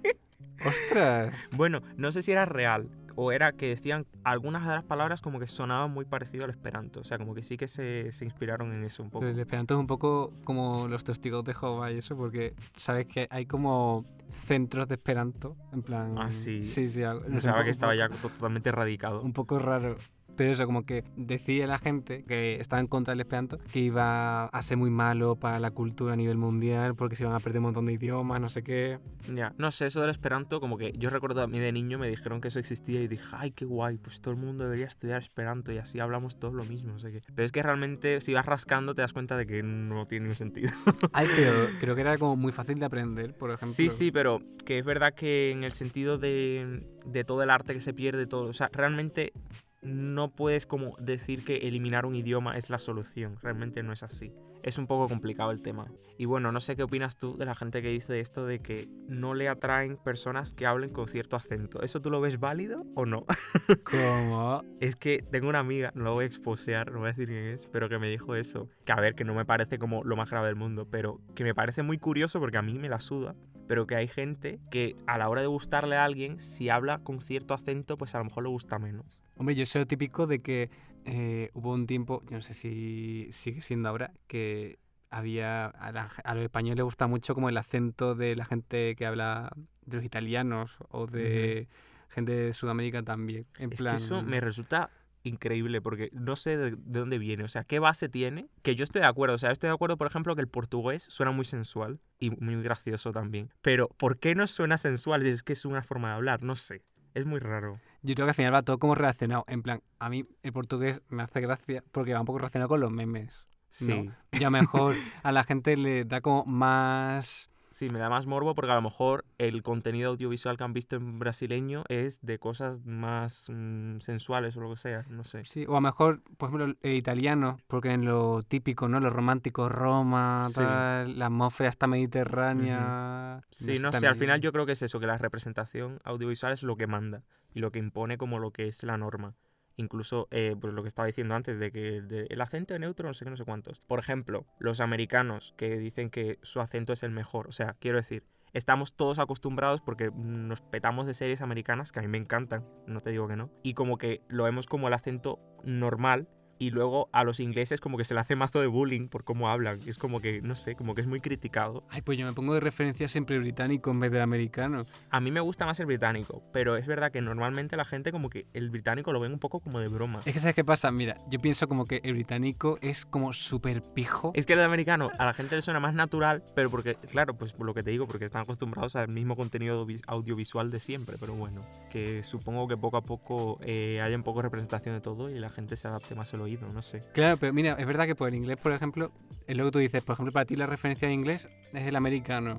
¡Ostras! Bueno, no sé si era real o era que decían algunas de las palabras como que sonaban muy parecido al esperanto. O sea, como que sí que se, se inspiraron en eso un poco. El esperanto es un poco como los testigos de Jehová y eso, porque sabes que hay como centros de esperanto, en plan... Ah, sí. Sí, sí. Pensaba que estaba ya totalmente erradicado. Un poco raro. Pero eso, como que decía la gente que estaba en contra del esperanto que iba a ser muy malo para la cultura a nivel mundial porque se iban a perder un montón de idiomas, no sé qué. Ya, no sé, eso del esperanto, como que yo recuerdo a mí de niño me dijeron que eso existía y dije, ay, qué guay, pues todo el mundo debería estudiar esperanto y así hablamos todos lo mismo, no sé qué. Pero es que realmente si vas rascando te das cuenta de que no tiene ningún sentido. [laughs] Ay, pero creo que era como muy fácil de aprender, por ejemplo. Sí, sí, pero que es verdad que en el sentido de, de todo el arte que se pierde, todo, o sea, realmente no puedes como decir que eliminar un idioma es la solución, realmente no es así. Es un poco complicado el tema. Y bueno, no sé qué opinas tú de la gente que dice esto de que no le atraen personas que hablen con cierto acento. ¿Eso tú lo ves válido o no? [laughs] ¿Cómo? Es que tengo una amiga, no lo voy a exposear, no voy a decir quién es, pero que me dijo eso. Que a ver, que no me parece como lo más grave del mundo, pero que me parece muy curioso porque a mí me la suda. Pero que hay gente que a la hora de gustarle a alguien, si habla con cierto acento, pues a lo mejor le gusta menos. Hombre, yo soy lo típico de que eh, hubo un tiempo, yo no sé si sigue siendo ahora, que había a, la- a los españoles les gusta mucho como el acento de la gente que habla de los italianos o de gente de Sudamérica también. En Es plan, que eso me resulta increíble porque no sé de, de dónde viene, o sea, qué base tiene, que yo estoy de acuerdo, o sea, estoy de acuerdo, por ejemplo, que el portugués suena muy sensual y muy gracioso también, pero ¿por qué no suena sensual? Es que es una forma de hablar, no sé, es muy raro. Yo creo que al final va todo como relacionado. En plan, a mí el portugués me hace gracia porque va un poco relacionado con los memes. Sí. Y a lo mejor [laughs] a la gente le da como más... Sí, me da más morbo porque a lo mejor el contenido audiovisual que han visto en brasileño es de cosas más mm, sensuales o lo que sea, no sé. Sí, o a lo mejor, por ejemplo, el italiano, porque en lo típico, ¿no? Lo romántico, Roma, Sí. tal, la atmósfera está mediterránea. Sí, no, sé, al final yo creo que es eso, que la representación audiovisual es lo que manda y lo que impone como lo que es la norma. Incluso, eh, pues lo que estaba diciendo antes, de que el acento neutro, no sé qué, no sé cuántos. Por ejemplo, los americanos que dicen que su acento es el mejor. O sea, quiero decir, estamos todos acostumbrados porque nos petamos de series americanas que a mí me encantan, no te digo que no. Y como que lo vemos como el acento normal, Y luego a los ingleses como que se le hace mazo de bullying por cómo hablan. Es como que, no sé, como que es muy criticado. Ay, pues yo me pongo de referencia siempre el británico en vez del americano. A mí me gusta más el británico, pero es verdad que normalmente la gente como que el británico lo ven un poco como de broma. Es que ¿sabes qué pasa? Mira, yo pienso como que el británico es como súper pijo. Es que el americano a la gente le suena más natural, pero porque, claro, pues por lo que te digo, porque están acostumbrados al mismo contenido vi- audiovisual de siempre, pero bueno, que supongo que poco a poco eh, haya un poco de representación de todo y la gente se adapte más al oído, no sé. Claro, pero mira, es verdad que por el inglés, por ejemplo, es lo que tú dices, por ejemplo, para ti la referencia de inglés es el americano.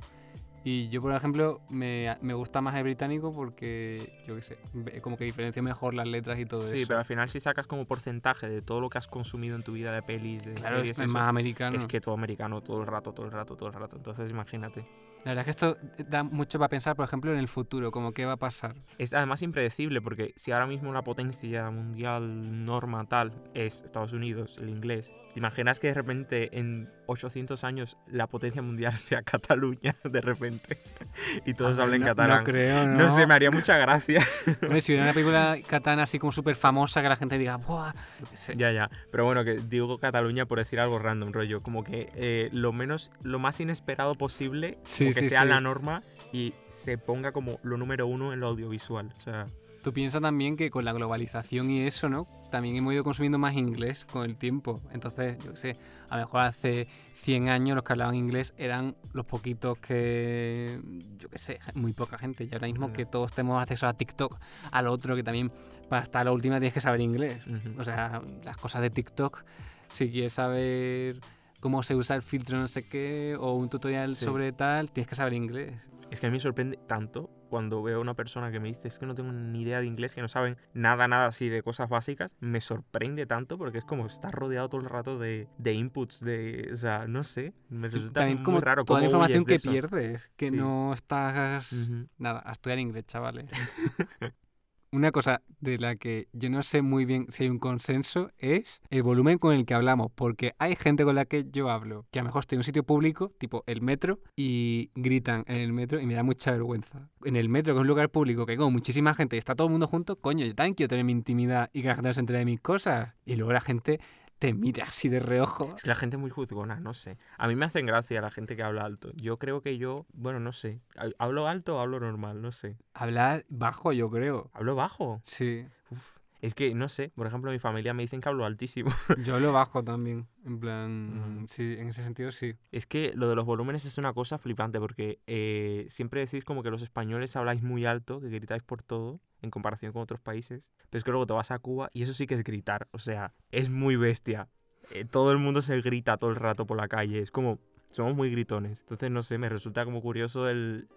Y yo, por ejemplo, me, me gusta más el británico porque, yo qué sé, como que diferencio mejor las letras y todo Sí, eso. pero al final si sacas como porcentaje de todo lo que has consumido en tu vida de pelis, de claro, series, es eso, más americano. es que todo americano todo el rato, todo el rato, todo el rato. Entonces imagínate. La verdad es que esto da mucho para pensar, por ejemplo, en el futuro, como qué va a pasar. Es además impredecible porque si ahora mismo una potencia mundial norma tal es Estados Unidos, el inglés, ¿te imaginas que de repente en 800 años la potencia mundial [laughs] sea Cataluña de repente [laughs] y todos Ah, hablen no- catalán? No creo, ¿no? No sé, me haría mucha gracia. [laughs] Hombre, si hubiera una película katana así como súper famosa que la gente diga, ¡buah! sé. ya, ya. Pero bueno, que digo Cataluña por decir algo random, rollo. Como que eh, lo menos, lo más inesperado posible, Sí, como que sea la norma y se ponga como lo número uno en lo audiovisual. O sea, Tú piensas también que con la globalización y eso, ¿no? También hemos ido consumiendo más inglés con el tiempo. Entonces, yo qué sé, a lo mejor hace 100 años los que hablaban inglés eran los poquitos que, yo qué sé, muy poca gente. Y ahora mismo Ya. que todos tenemos acceso a TikTok, al otro que también para estar la última tienes que saber inglés. ujú. O sea, las cosas de TikTok, si quieres saber cómo se usa el filtro no sé qué o un tutorial Sí. sobre tal, tienes que saber inglés. Es que a mí me sorprende tanto cuando veo a una persona que me dice es que no tengo ni idea de inglés, que no saben nada, nada así de cosas básicas. Me sorprende tanto porque es como estar rodeado todo el rato de, de inputs, de. O sea, no sé. Me resulta También muy como raro toda la información que pierdes, que Sí. no estás... Ujú. Nada, a estudiar inglés, chavales. [laughs] Una cosa de la que yo no sé muy bien si hay un consenso es el volumen con el que hablamos, porque hay gente con la que yo hablo, que a lo mejor estoy en un sitio público, tipo el metro, y gritan en el metro y me da mucha vergüenza. En el metro, que es un lugar público, que hay como muchísima gente y está todo el mundo junto, coño, yo también quiero tener mi intimidad y que la gente no se entere de mis cosas. Y luego la gente te mira así de reojo. Es que la gente es muy juzgona, no sé. A mí me hacen gracia la gente que habla alto. Yo creo que yo, bueno, no sé. ¿Hablo alto o hablo normal? No sé. Hablar bajo, yo creo. ¿Hablo bajo? Sí. Es que, no sé. Por ejemplo, mi familia me dicen que hablo altísimo. [laughs] yo hablo [laughs] bajo también. En plan, sí, en ese sentido sí. Es que lo de los volúmenes es una cosa flipante porque eh, siempre decís como que los españoles habláis muy alto, que gritáis por todo en comparación con otros países. Pero es que luego te vas a Cuba y eso sí que es gritar. O sea, es muy bestia. Eh, todo el mundo se grita todo el rato por la calle. Es como... Somos muy gritones. Entonces, no sé, me resulta como curioso el,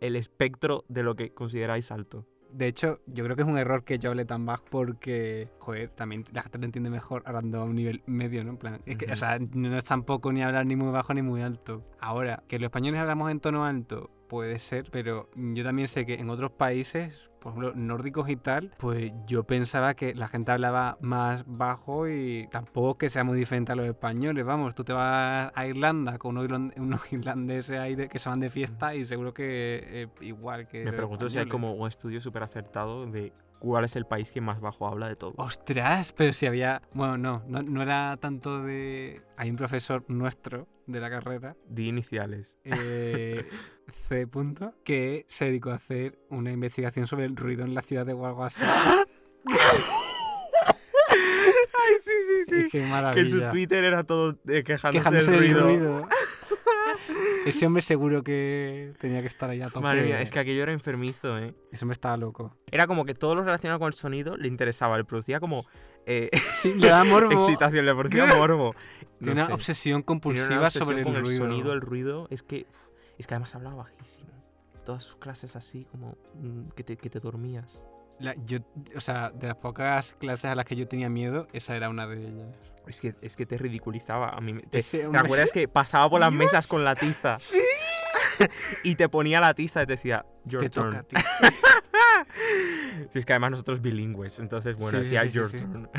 el espectro de lo que consideráis alto. De hecho, yo creo que es un error que yo hable tan bajo porque, joder, también la gente te entiende mejor hablando a un nivel medio, ¿no? En plan, es que, o sea, no es tampoco ni hablar ni muy bajo ni muy alto. Ahora, que los españoles hablamos en tono alto, puede ser, pero yo también sé que en otros países, por ejemplo, nórdicos y tal, pues yo pensaba que la gente hablaba más bajo y tampoco que sea muy diferente a los españoles. Vamos, tú te vas a Irlanda con unos, irland- unos [laughs] irlandeses ahí de- que se van de fiesta y seguro que eh, igual que... Me pregunto si hay como un estudio súper acertado de cuál es el país que más bajo habla de todo. Ostras, pero si había. Bueno, no, no, no era tanto de. Hay un profesor nuestro de la carrera, Di iniciales. eh, [laughs] C. Punto, que se dedicó a hacer una investigación sobre el ruido en la ciudad de Guaguasa. [laughs] Ay, sí, sí, Y qué Que maravilla. su Twitter era todo eh, quejándose, Quejándose del del ruido. Ese hombre seguro que tenía que estar allá tope. Madre mía, es que aquello era enfermizo, ¿eh? Ese hombre estaba loco. Era como que todo lo relacionado con el sonido le interesaba, le producía como eh, Sí, le da morbo. [laughs] excitación, le producía morbo. No una obsesión compulsiva una obsesión sobre el con el ruido. sonido, el ruido. Es que, es que además hablaba bajísimo. Todas sus clases así, como mm, que te, que te dormías. La- yo, o sea, de las pocas clases a las que yo tenía miedo, esa era una de ellas. Es que, es que te ridiculizaba. A mí, te, ¿te acuerdas que pasaba por las mesas con la tiza? [laughs] Sí. [laughs] y te ponía la tiza y te decía, your Te turn. toca a ti. [laughs] Si es que además nosotros bilingües, entonces bueno, Sí, sí, decía sí, sí, your sí. turn.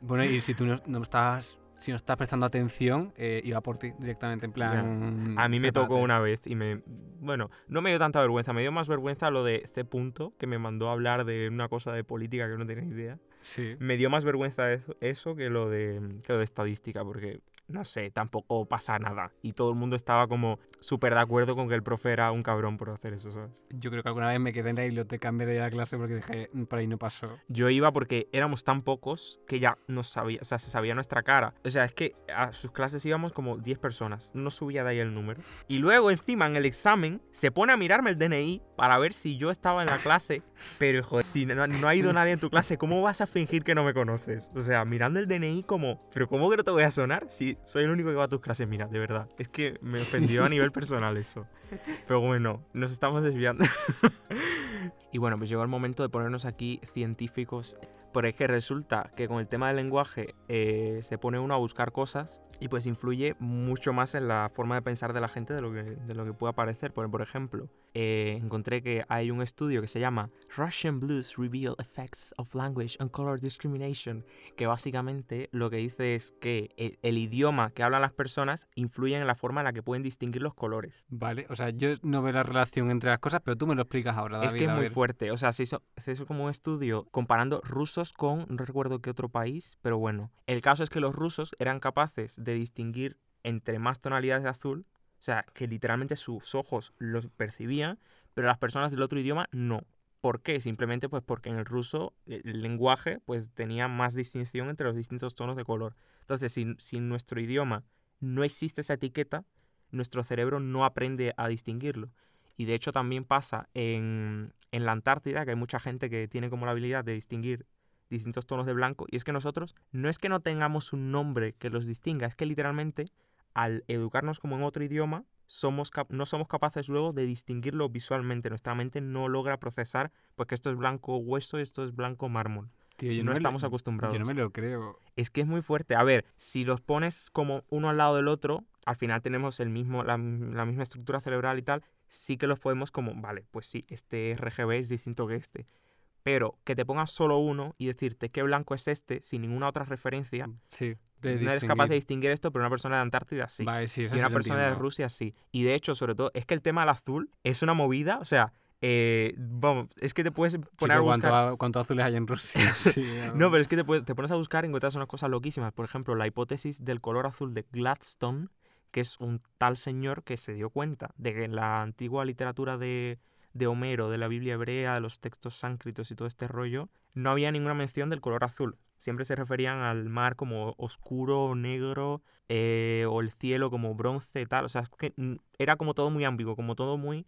Bueno, y si tú no, no estabas si no estás prestando atención, eh, iba por ti directamente, en plan... A mí me tocó una vez y me... Bueno, no me dio tanta vergüenza, me dio más vergüenza lo de C punto, que me mandó a hablar de una cosa de política que no tenía idea. Sí. Me dio más vergüenza eso, eso que, lo de, que lo de estadística, porque, no sé, tampoco pasa nada. Y todo el mundo estaba como súper de acuerdo con que el profe era un cabrón por hacer eso, ¿sabes? Yo creo que alguna vez me quedé en la biblioteca en vez de ir a clase porque dije, "Mm, por ahí no pasó. Yo iba porque éramos tan pocos que ya nos sabía, o sea, se sabía nuestra cara. O sea, es que a sus clases íbamos como 10 personas. No subía de ahí el número. Y luego, encima, en el examen, se pone a mirarme el DNI para ver si yo estaba en la clase. Pero, joder, si no, no ha ido [laughs] nadie en tu clase, ¿cómo vas a fingir que no me conoces? O sea, mirando el DNI como, ¿pero cómo que no te voy a sonar si soy el único que va a tus clases? Mira, de verdad. Es que me ofendió a nivel personal eso. [laughs] Pero bueno, nos estamos desviando. y bueno, pues llegó el momento de ponernos aquí científicos. Porque es que resulta que con el tema del lenguaje eh, se pone uno a buscar cosas y pues influye mucho más en la forma de pensar de la gente de lo que, de lo que pueda parecer. Por, por ejemplo, eh, encontré que hay un estudio que se llama Russian Blues Reveal Effects of Language and Color Discrimination, que básicamente lo que dice es que el, el idioma que hablan las personas influye en la forma en la que pueden distinguir los colores. Vale, o sea, yo no veo la relación entre las cosas, pero tú me lo explicas ahora, David. Es que es muy fuerte. O sea, se hizo, se hizo como un estudio comparando rusos con, no recuerdo qué otro país, pero bueno. El caso es que los rusos eran capaces de distinguir entre más tonalidades de azul, o sea, que literalmente sus ojos los percibían, pero las personas del otro idioma no. ¿Por qué? Simplemente pues porque en el ruso eh, el lenguaje pues tenía más distinción entre los distintos tonos de color. Entonces, si, si en nuestro idioma no existe esa etiqueta, nuestro cerebro no aprende a distinguirlo. Y de hecho también pasa en, en la Antártida, que hay mucha gente que tiene como la habilidad de distinguir distintos tonos de blanco. Y es que nosotros no es que no tengamos un nombre que los distinga, es que literalmente al educarnos como en otro idioma, somos no somos capaces luego de distinguirlo visualmente. Nuestra mente no logra procesar pues que esto es blanco hueso y esto es blanco mármol. Tío, yo no lo- estamos acostumbrados. Yo no me lo creo. Es que es muy fuerte. A ver, si los pones como uno al lado del otro, al final tenemos el mismo, la, la misma estructura cerebral y tal, sí que los podemos como, vale, pues sí, este RGB es distinto que este. Pero que te pongas solo uno y decirte qué blanco es este sin ninguna otra referencia, Sí. No eres capaz de distinguir. esto, pero una persona de Antártida sí. Vale, sí, eso y una persona de. Rusia sí. Y de hecho, sobre todo, es que el tema del azul es una movida, o sea, eh, vamos, es que te puedes poner a buscar... ¿cuánto, a- cuánto azules hay en Rusia? [laughs] Sí, No, pero es que te, puedes- te pones a buscar y encuentras unas cosas loquísimas. Por ejemplo, la hipótesis del color azul de Gladstone, que es un tal señor que se dio cuenta de que en la antigua literatura de, de Homero, de la Biblia hebrea, de los textos sánscritos y todo este rollo, no había ninguna mención del color azul. Siempre se referían al mar como oscuro, negro, eh, o el cielo como bronce, tal. O sea, es que era como todo muy ambiguo, como todo muy...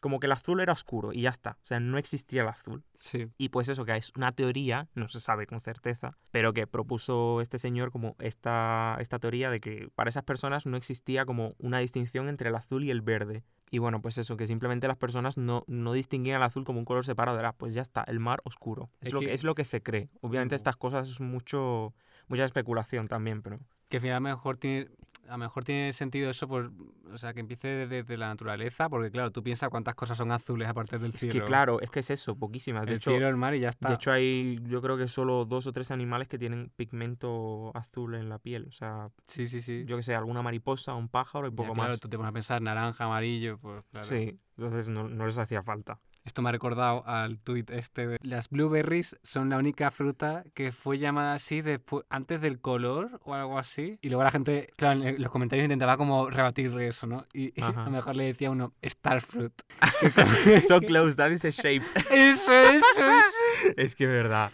Como que el azul era oscuro y ya está. O sea, no existía el azul. Sí. Y pues eso, que es una teoría, no se sabe con certeza, pero que propuso este señor como esta, esta teoría de que para esas personas no existía como una distinción entre el azul y el verde. Y bueno, pues eso, que simplemente las personas no, no distinguían el azul como un color separado, era pues ya está, el mar oscuro. Es, Es lo, que, que- es lo que se cree. Obviamente Mm. estas cosas es mucho, mucha especulación también, pero... Que al final mejor tiene, a lo mejor tiene sentido eso por, o sea, que empiece desde de la naturaleza, porque claro, tú piensas cuántas cosas son azules aparte del Es cielo. que claro, es que es eso, poquísimas. De el hecho, cielo, el mar y ya está. De hecho, hay, yo creo que solo dos o tres animales que tienen pigmento azul en la piel. O sea, sí, sí, sí. yo que sé, alguna mariposa, un pájaro y Ya, poco claro, más. tú te pones a pensar naranja, amarillo, pues claro. Sí, entonces no, no les hacía falta. Esto me ha recordado al tuit este de las blueberries son la única fruta que fue llamada así después, antes del color o algo así. Y luego la gente, claro, en los comentarios intentaba como rebatir eso, ¿no? Y, y a lo mejor le decía uno, starfruit. [laughs] so close, that is a shape. [laughs] eso, eso, eso. es que es verdad.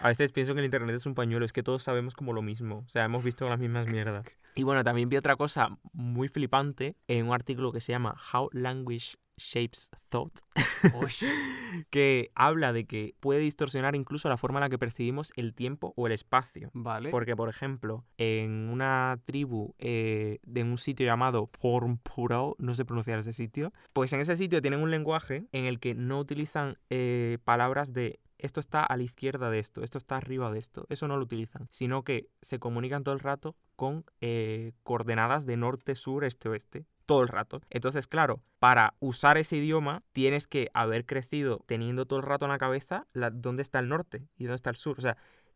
A veces pienso que el internet es un pañuelo, es que todos sabemos como lo mismo. O sea, hemos visto las mismas mierdas. Y bueno, también vi otra cosa muy flipante en un artículo que se llama How Language Shapes Thought, [laughs] que habla de que puede distorsionar incluso la forma en la que percibimos el tiempo o el espacio. Vale. Porque, por ejemplo, en una tribu eh, de un sitio llamado Pormpurao, no sé pronunciar ese sitio, pues en ese sitio tienen un lenguaje en el que no utilizan eh, palabras de esto está a la izquierda de esto, esto está arriba de esto, eso no lo utilizan, sino que se comunican todo el rato con eh, coordenadas de norte, sur, este, oeste. Todo el rato. Entonces, claro, para usar ese idioma tienes que haber crecido teniendo todo el rato en la cabeza la- dónde está el norte y dónde está el sur.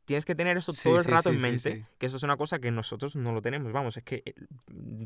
Tienes que tener eso Sí, todo el sí, rato sí, en mente, que eso es una cosa que nosotros no lo tenemos. Vamos, es que eh,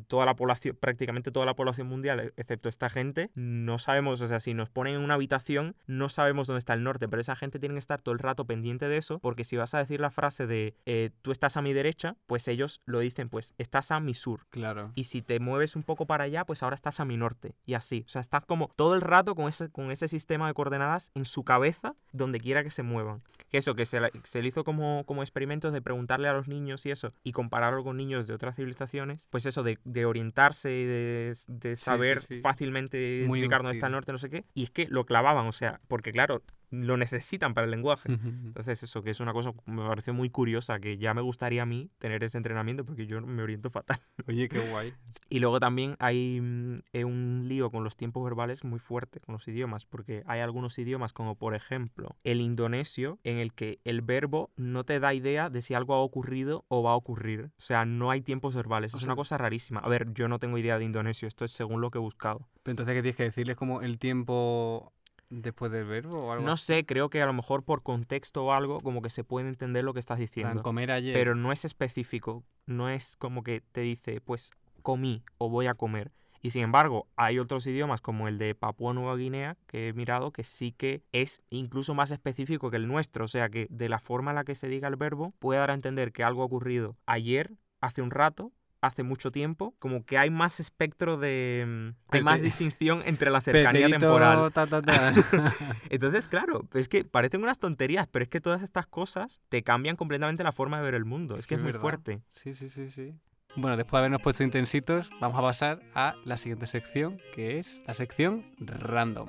toda la población, prácticamente toda la población mundial, e- excepto esta gente, no sabemos, o sea, si nos ponen en una habitación, no sabemos dónde está el norte, pero esa gente tiene que estar todo el rato pendiente de eso, porque si vas a decir la frase de eh, tú estás a mi derecha, pues ellos lo dicen, pues estás a mi sur. Claro. Y si te mueves un poco para allá, pues ahora estás a mi norte. Y así. O sea, estás como todo el rato con ese, con ese sistema de coordenadas en su cabeza, donde quiera que se muevan. Que eso, que se, la- se le hizo como, como experimentos de preguntarle a los niños y eso, y compararlo con niños de otras civilizaciones, pues eso, de, de orientarse y de, de sí, saber sí. fácilmente Muy identificar dónde está el norte, no sé qué. Y es que lo clavaban, o sea, porque claro, lo necesitan para el lenguaje. Entonces eso, que es una cosa que me pareció muy curiosa, que ya me gustaría a mí tener ese entrenamiento porque yo me oriento fatal. [laughs] Oye, qué guay. Y luego también hay mm, eh, un lío con los tiempos verbales muy fuerte con los idiomas, porque hay algunos idiomas como por ejemplo el indonesio en el que el verbo no te da idea de si algo ha ocurrido o va a ocurrir. O sea, no hay tiempos verbales. O es sea- una cosa rarísima. A ver, yo no tengo idea de indonesio, esto es según lo que he buscado. Pero entonces, ¿qué tienes que decirles? ¿Como el tiempo después del verbo o algo No así? sé, creo que a lo mejor por contexto o algo como que se puede entender lo que estás En plan, diciendo. comer ayer. Pero no es específico, no es como que te dice, pues comí o voy a comer. Y sin embargo, hay otros idiomas como el de Papúa Nueva Guinea que he mirado que sí que es incluso más específico que el nuestro. O sea que de la forma en la que se diga el verbo puede dar a entender que algo ha ocurrido ayer, hace un rato, hace mucho tiempo. Como que hay más espectro de... mm, Hay más te- [laughs] distinción entre la cercanía temporal. ta, ta, ta. [laughs] Entonces, claro, es que parecen unas tonterías, pero es que todas estas cosas te cambian completamente la forma de ver el mundo. Es que Es es muy verdad. fuerte. sí, sí, sí, sí. Bueno, después de habernos puesto intensitos, vamos a pasar a la siguiente sección, que es la sección random.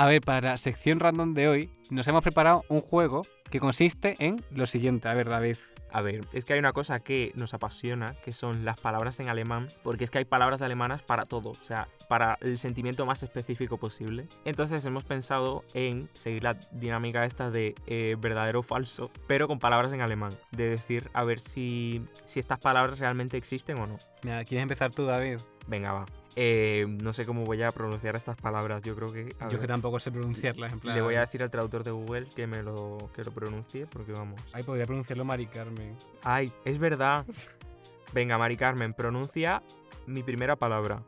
A ver, para la sección random de hoy, nos hemos preparado un juego que consiste en lo siguiente. A ver, David. A ver, es que hay una cosa que nos apasiona, que son las palabras en alemán, porque es que hay palabras alemanas para todo, o sea, para el sentimiento más específico posible. Entonces hemos pensado en seguir la dinámica esta de eh, verdadero o falso, pero con palabras en alemán, de decir a ver si, si estas palabras realmente existen o no. Mira, ¿quieres empezar tú, David? Venga, va. Eh, no sé cómo voy a pronunciar estas palabras, yo creo que... Yo ver, que tampoco sé pronunciarlas, en plan... le voy a decir al traductor de Google que me lo, que lo pronuncie, porque vamos. Ay, podría pronunciarlo Mari Carmen. Ay, es verdad. Venga, Mari Carmen, pronuncia mi primera palabra.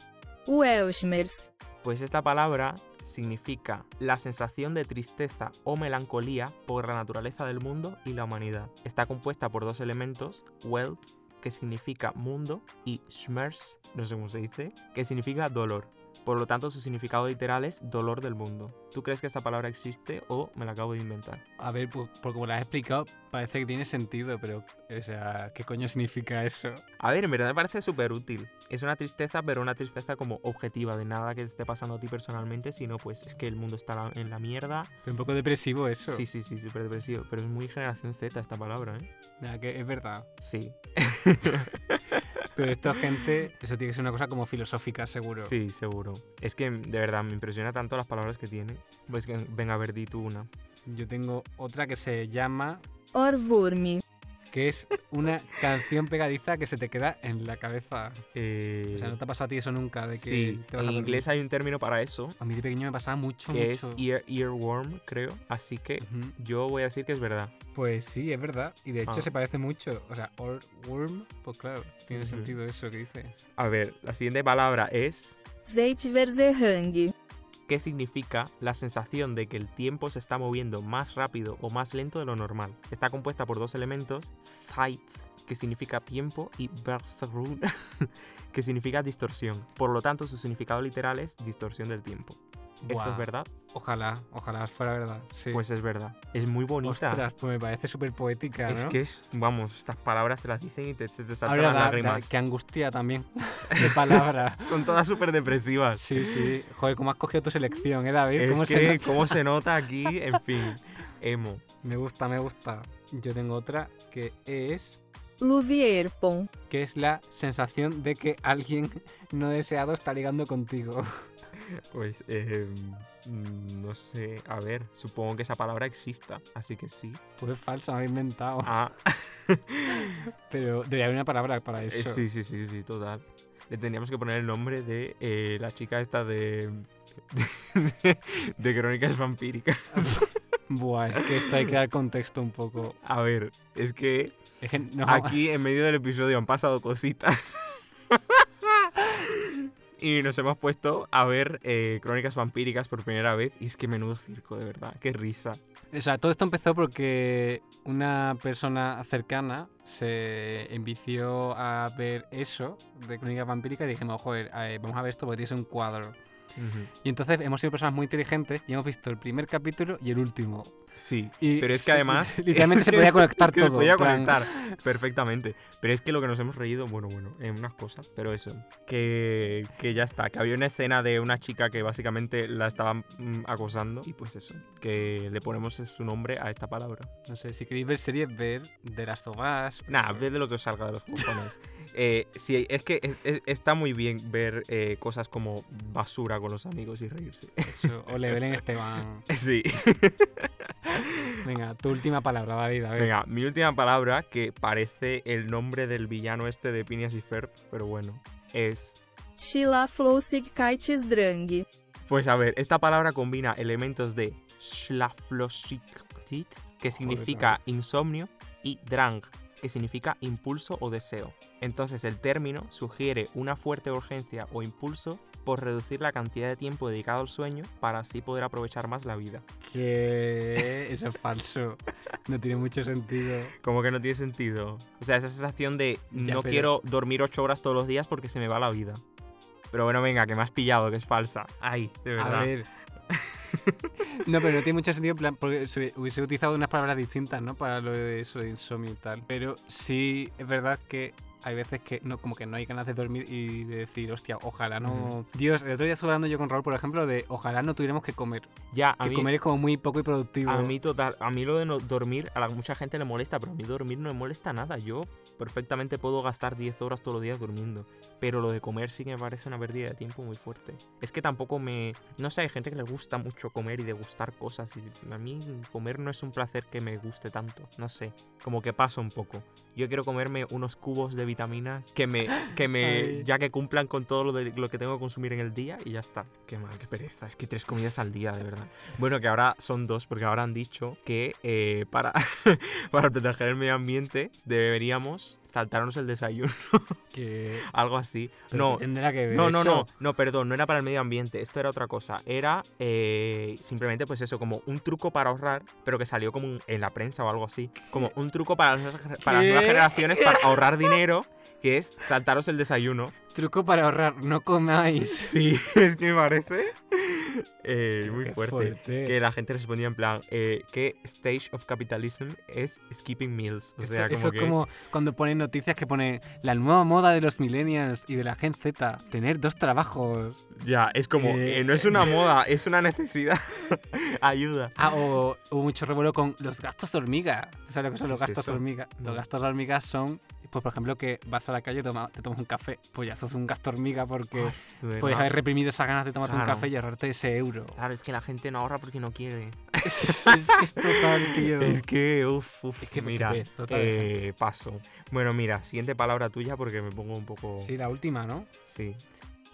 Welschmerz. Pues esta palabra significa la sensación de tristeza o melancolía por la naturaleza del mundo y la humanidad. Está compuesta por dos elementos, Welt, que significa mundo, y Schmerz, no sé cómo se dice, que significa dolor. Por lo tanto, su significado literal es dolor del mundo. ¿Tú crees que esta palabra existe o me la acabo de inventar? A ver, por, por como la has explicado, parece que tiene sentido, pero, o sea, ¿qué coño significa eso? A ver, en verdad me parece súper útil. Es una tristeza, pero una tristeza como objetiva, de nada que te esté pasando a ti personalmente, sino pues es que el mundo está en la mierda. Es un poco depresivo eso. Sí, sí, sí, súper depresivo. Pero es muy generación Z esta palabra, ¿eh? Nada, que es verdad. Sí. [laughs] Pero esto, gente, eso tiene que ser una cosa como filosófica, seguro. Sí, seguro. Es que de verdad me impresiona tanto las palabras que tiene. Pues que venga, a ver, di tú una. Yo tengo otra que se llama, Orvurmi. Que es una canción pegadiza que se te queda en la cabeza. Eh, O sea, ¿no te ha pasado a ti eso nunca? De que sí, te vas en a inglés hay un término para eso, A mí de pequeño me pasaba mucho, que es ear, earworm, creo. Así que yo voy a decir que es verdad. Pues sí, es verdad. Y de hecho Ah. se parece mucho. O sea, or worm, pues claro, tiene sentido eso que dice. A ver, la siguiente palabra es Zeitverzerhang. Que significa la sensación de que el tiempo se está moviendo más rápido o más lento de lo normal. Está compuesta por dos elementos, Zeit, que significa tiempo, y Versrun, [laughs] que significa distorsión. Por lo tanto, su significado literal es distorsión del tiempo. ¿Esto es verdad? Ojalá, ojalá fuera verdad. Sí. Pues es verdad. Es muy bonita. Ostras, pues me parece súper poética, ¿no? es que es, vamos, estas palabras te las dicen y te, te saltan Ahora las da- lágrimas. qué angustia también [laughs] de palabra. [laughs] Son todas súper depresivas. Sí, sí. Joder, ¿cómo has cogido tu selección, eh, David? Es ¿Cómo se nota? cómo se [laughs] nota aquí, en fin, emo. Me gusta, me gusta. Yo tengo otra que es Luvierpon. que es la sensación de que alguien [laughs] no deseado está ligando contigo. [laughs] Pues, eh, no sé, a ver, supongo que esa palabra exista, así que sí. Pues es falso, me lo he inventado. Ah, [laughs] Pero debería haber una palabra para eh, eso. sí, sí, sí, sí, total. le tendríamos que poner el nombre de eh, la chica esta de, de, de Crónicas Vampíricas. Buah, es que esto hay que dar contexto un poco. A ver, es que Es que no, aquí en medio del episodio han pasado cositas. Y nos hemos puesto a ver eh, Crónicas Vampíricas por primera vez. Y es que menudo circo, de verdad. Qué risa. O sea, todo esto empezó porque una persona cercana se envició a ver eso de Crónica Vampírica y dijimos, joder, vamos a ver esto porque tiene un cuadro. Y entonces hemos sido personas muy inteligentes y hemos visto el primer capítulo y el último. Sí, Y pero es que además... [laughs] literalmente se podía conectar [laughs] es que se todo, podía plan- conectar perfectamente. Pero es que lo que nos hemos reído, bueno, bueno, en unas cosas, pero eso, que, que ya está, que había una escena de una chica que básicamente la estaban mm, acosando y pues eso, que le ponemos su nombre a esta palabra. No sé, si queréis ver series, ver de las Us. Nada, ve de lo que os salga de los cojones. [laughs] Eh, sí, es que es- es- está muy bien ver eh, cosas como basura con los amigos y reírse. Eso, o Lebelen Esteban. Sí. Venga, tu última palabra, David. A ver. Venga, mi última palabra, que parece el nombre del villano este de Phineas y Ferb, pero bueno, es... Schlaflosigkeitsdrang. Pues a ver, esta palabra combina elementos de Schlaflosigkeit, que significa insomnio, y Drang, que significa impulso o deseo. Entonces el término sugiere una fuerte urgencia o impulso por reducir la cantidad de tiempo dedicado al sueño para así poder aprovechar más la vida. Que eso es falso. No tiene mucho sentido. Como que no tiene sentido. O sea, esa sensación de Ya, no pero- quiero dormir ocho horas todos los días porque se me va la vida. Pero bueno, venga, que me has pillado, que es falsa. Ay, de verdad. A ver. [laughs] No, pero no tiene mucho sentido porque se hubiese utilizado unas palabras distintas, ¿no? Para lo de eso de insomnio y tal. Pero sí es verdad que hay veces que no, como que no hay ganas de dormir y de decir, hostia, ojalá no. Dios, el otro día estuve hablando yo con Raúl, por ejemplo, de ojalá no tuviéramos que comer. Ya, a que mí, comer es como muy poco y productivo. a mí total, a mí lo de no dormir, a la mucha gente le molesta, pero a mí dormir no me molesta nada. Yo perfectamente puedo gastar 10 horas todos los días durmiendo. Pero lo de comer sí que me parece una pérdida de tiempo muy fuerte. Es que tampoco me... No sé, hay gente que le gusta mucho comer y degustar cosas. Y a mí comer no es un placer que me guste tanto. No sé, como que pasa un poco. Yo quiero comerme unos cubos de vitaminas que me... Que me [laughs] ya que cumplan con todo lo, de, lo que tengo que consumir en el día y ya está. Qué mal, qué pereza. Es que tres comidas al día, de verdad. Bueno, que ahora son dos, porque ahora han dicho que eh, para, [laughs] para proteger el medio ambiente deberíamos saltarnos el desayuno, [laughs] Que algo así. No, ¿qué tendrá que ver no, no, eso? no, no, perdón, no era para el medio ambiente, esto era otra cosa. Era eh, simplemente, pues eso, como un truco para ahorrar, pero que salió como un- en la prensa o algo así. Como un truco para las, nuevas- para las nuevas generaciones para ahorrar dinero, que es saltaros el desayuno. Truco para ahorrar, no comáis. Sí, [laughs] es que me parece eh, muy fuerte. fuerte. Que la gente respondía en plan, eh, ¿qué stage of capitalism es skipping meals? O sea, eso como es que como cuando ponen noticias que pone la nueva moda de los millennials y de la Gen Z, tener dos trabajos. es... Ya, es como, Eh, eh, no es una moda, es una necesidad. [laughs] Ayuda. Ah, o hubo mucho revuelo con los gastos de hormiga. ¿Tú sabes lo que son ¿Qué los es gastos de eso? hormiga? Los gastos de hormiga son, pues por ejemplo, que vas a la calle y toma- te tomas un café. Pues ya sos un gasto hormiga porque puedes haber reprimido esas ganas de tomarte un café y ahorrarte ese euro. Claro, es que la gente no ahorra porque no quiere. [laughs] es, que es total, tío. Es que, uff, uff, Es que- mira, pereza de eh, paso. Bueno, mira, siguiente palabra tuya porque me pongo un poco... Sí, la última, ¿no? Sí.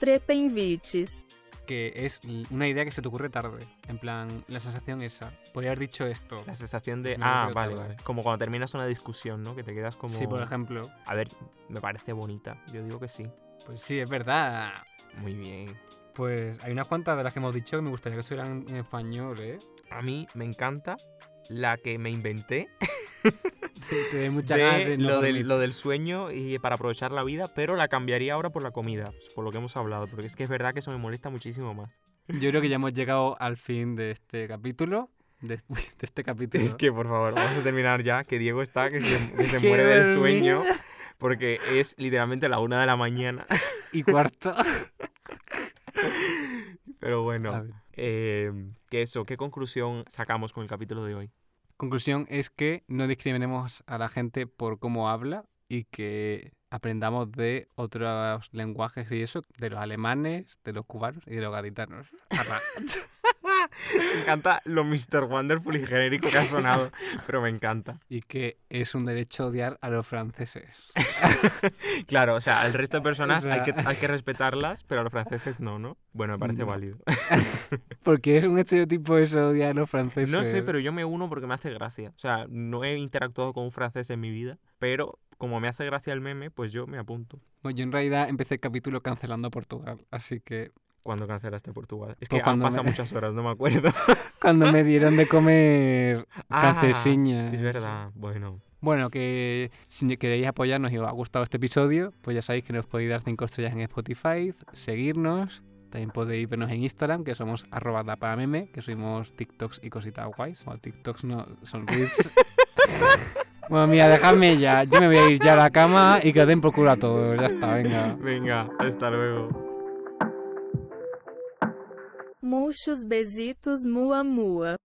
Trepenvites. Que es una idea que se te ocurre tarde. En plan, la sensación esa. Podría haber dicho esto. La sensación de... Me Ah, vale, tarde. vale. Como cuando terminas una discusión, ¿no? Que te quedas como... Sí, por ejemplo. A ver, me parece bonita. Yo digo que sí. Pues sí, es verdad. Muy bien. Pues hay unas cuantas de las que hemos dicho que me gustaría que estuvieran en español, ¿eh? A mí me encanta la que me inventé [laughs] [laughs] Te ganas de no lo, del, lo del sueño y para aprovechar la vida, pero la cambiaría ahora por la comida, pues, por lo que hemos hablado, porque es que es verdad que eso me molesta muchísimo más. Yo creo que ya hemos llegado al fin de este capítulo. De, [laughs] de este capítulo. Es que, por favor, vamos a terminar ya, que Diego está, que se, que [laughs] se muere del sueño, porque es literalmente la una de la mañana. Y cuarto. Pero bueno, eh, que eso, ¿qué conclusión sacamos con el capítulo de hoy? Conclusión es que no discriminemos a la gente por cómo habla y que aprendamos de otros lenguajes y eso, de los alemanes, de los cubanos y de los gaditanos. [laughs] Me encanta lo Mr. Wonderful y genérico que ha sonado, pero me encanta. Y que es un derecho odiar a los franceses. [laughs] Claro, o sea, al resto de personas O hay, que, hay que respetarlas, pero a los franceses no, ¿no? Bueno, me parece No. válido. [laughs] Porque es un estereotipo eso odiar a los franceses. No sé, pero yo me uno porque me hace gracia. O sea, no he interactuado con un francés en mi vida, pero como me hace gracia el meme, pues yo me apunto. Yo en realidad empecé el capítulo cancelando a Portugal, así que Cuando cancelaste Portugal. Es que han cuando pasado me- muchas horas, no me acuerdo. [laughs] cuando me dieron de comer [laughs] Ah, francesiñas. Es verdad, bueno. Bueno, que si queréis apoyarnos y os ha gustado este episodio, pues ya sabéis que nos podéis dar 5 estrellas en Spotify, seguirnos, también podéis vernos en Instagram, que somos arroba meme, que subimos TikToks y cositas guays. O TikToks no, son reels. [laughs] bueno, mira, dejadme ya, yo me voy a ir ya a la cama y que os den por culo a todos, ya está, venga. Venga, hasta luego. Murchos besitos mua mua.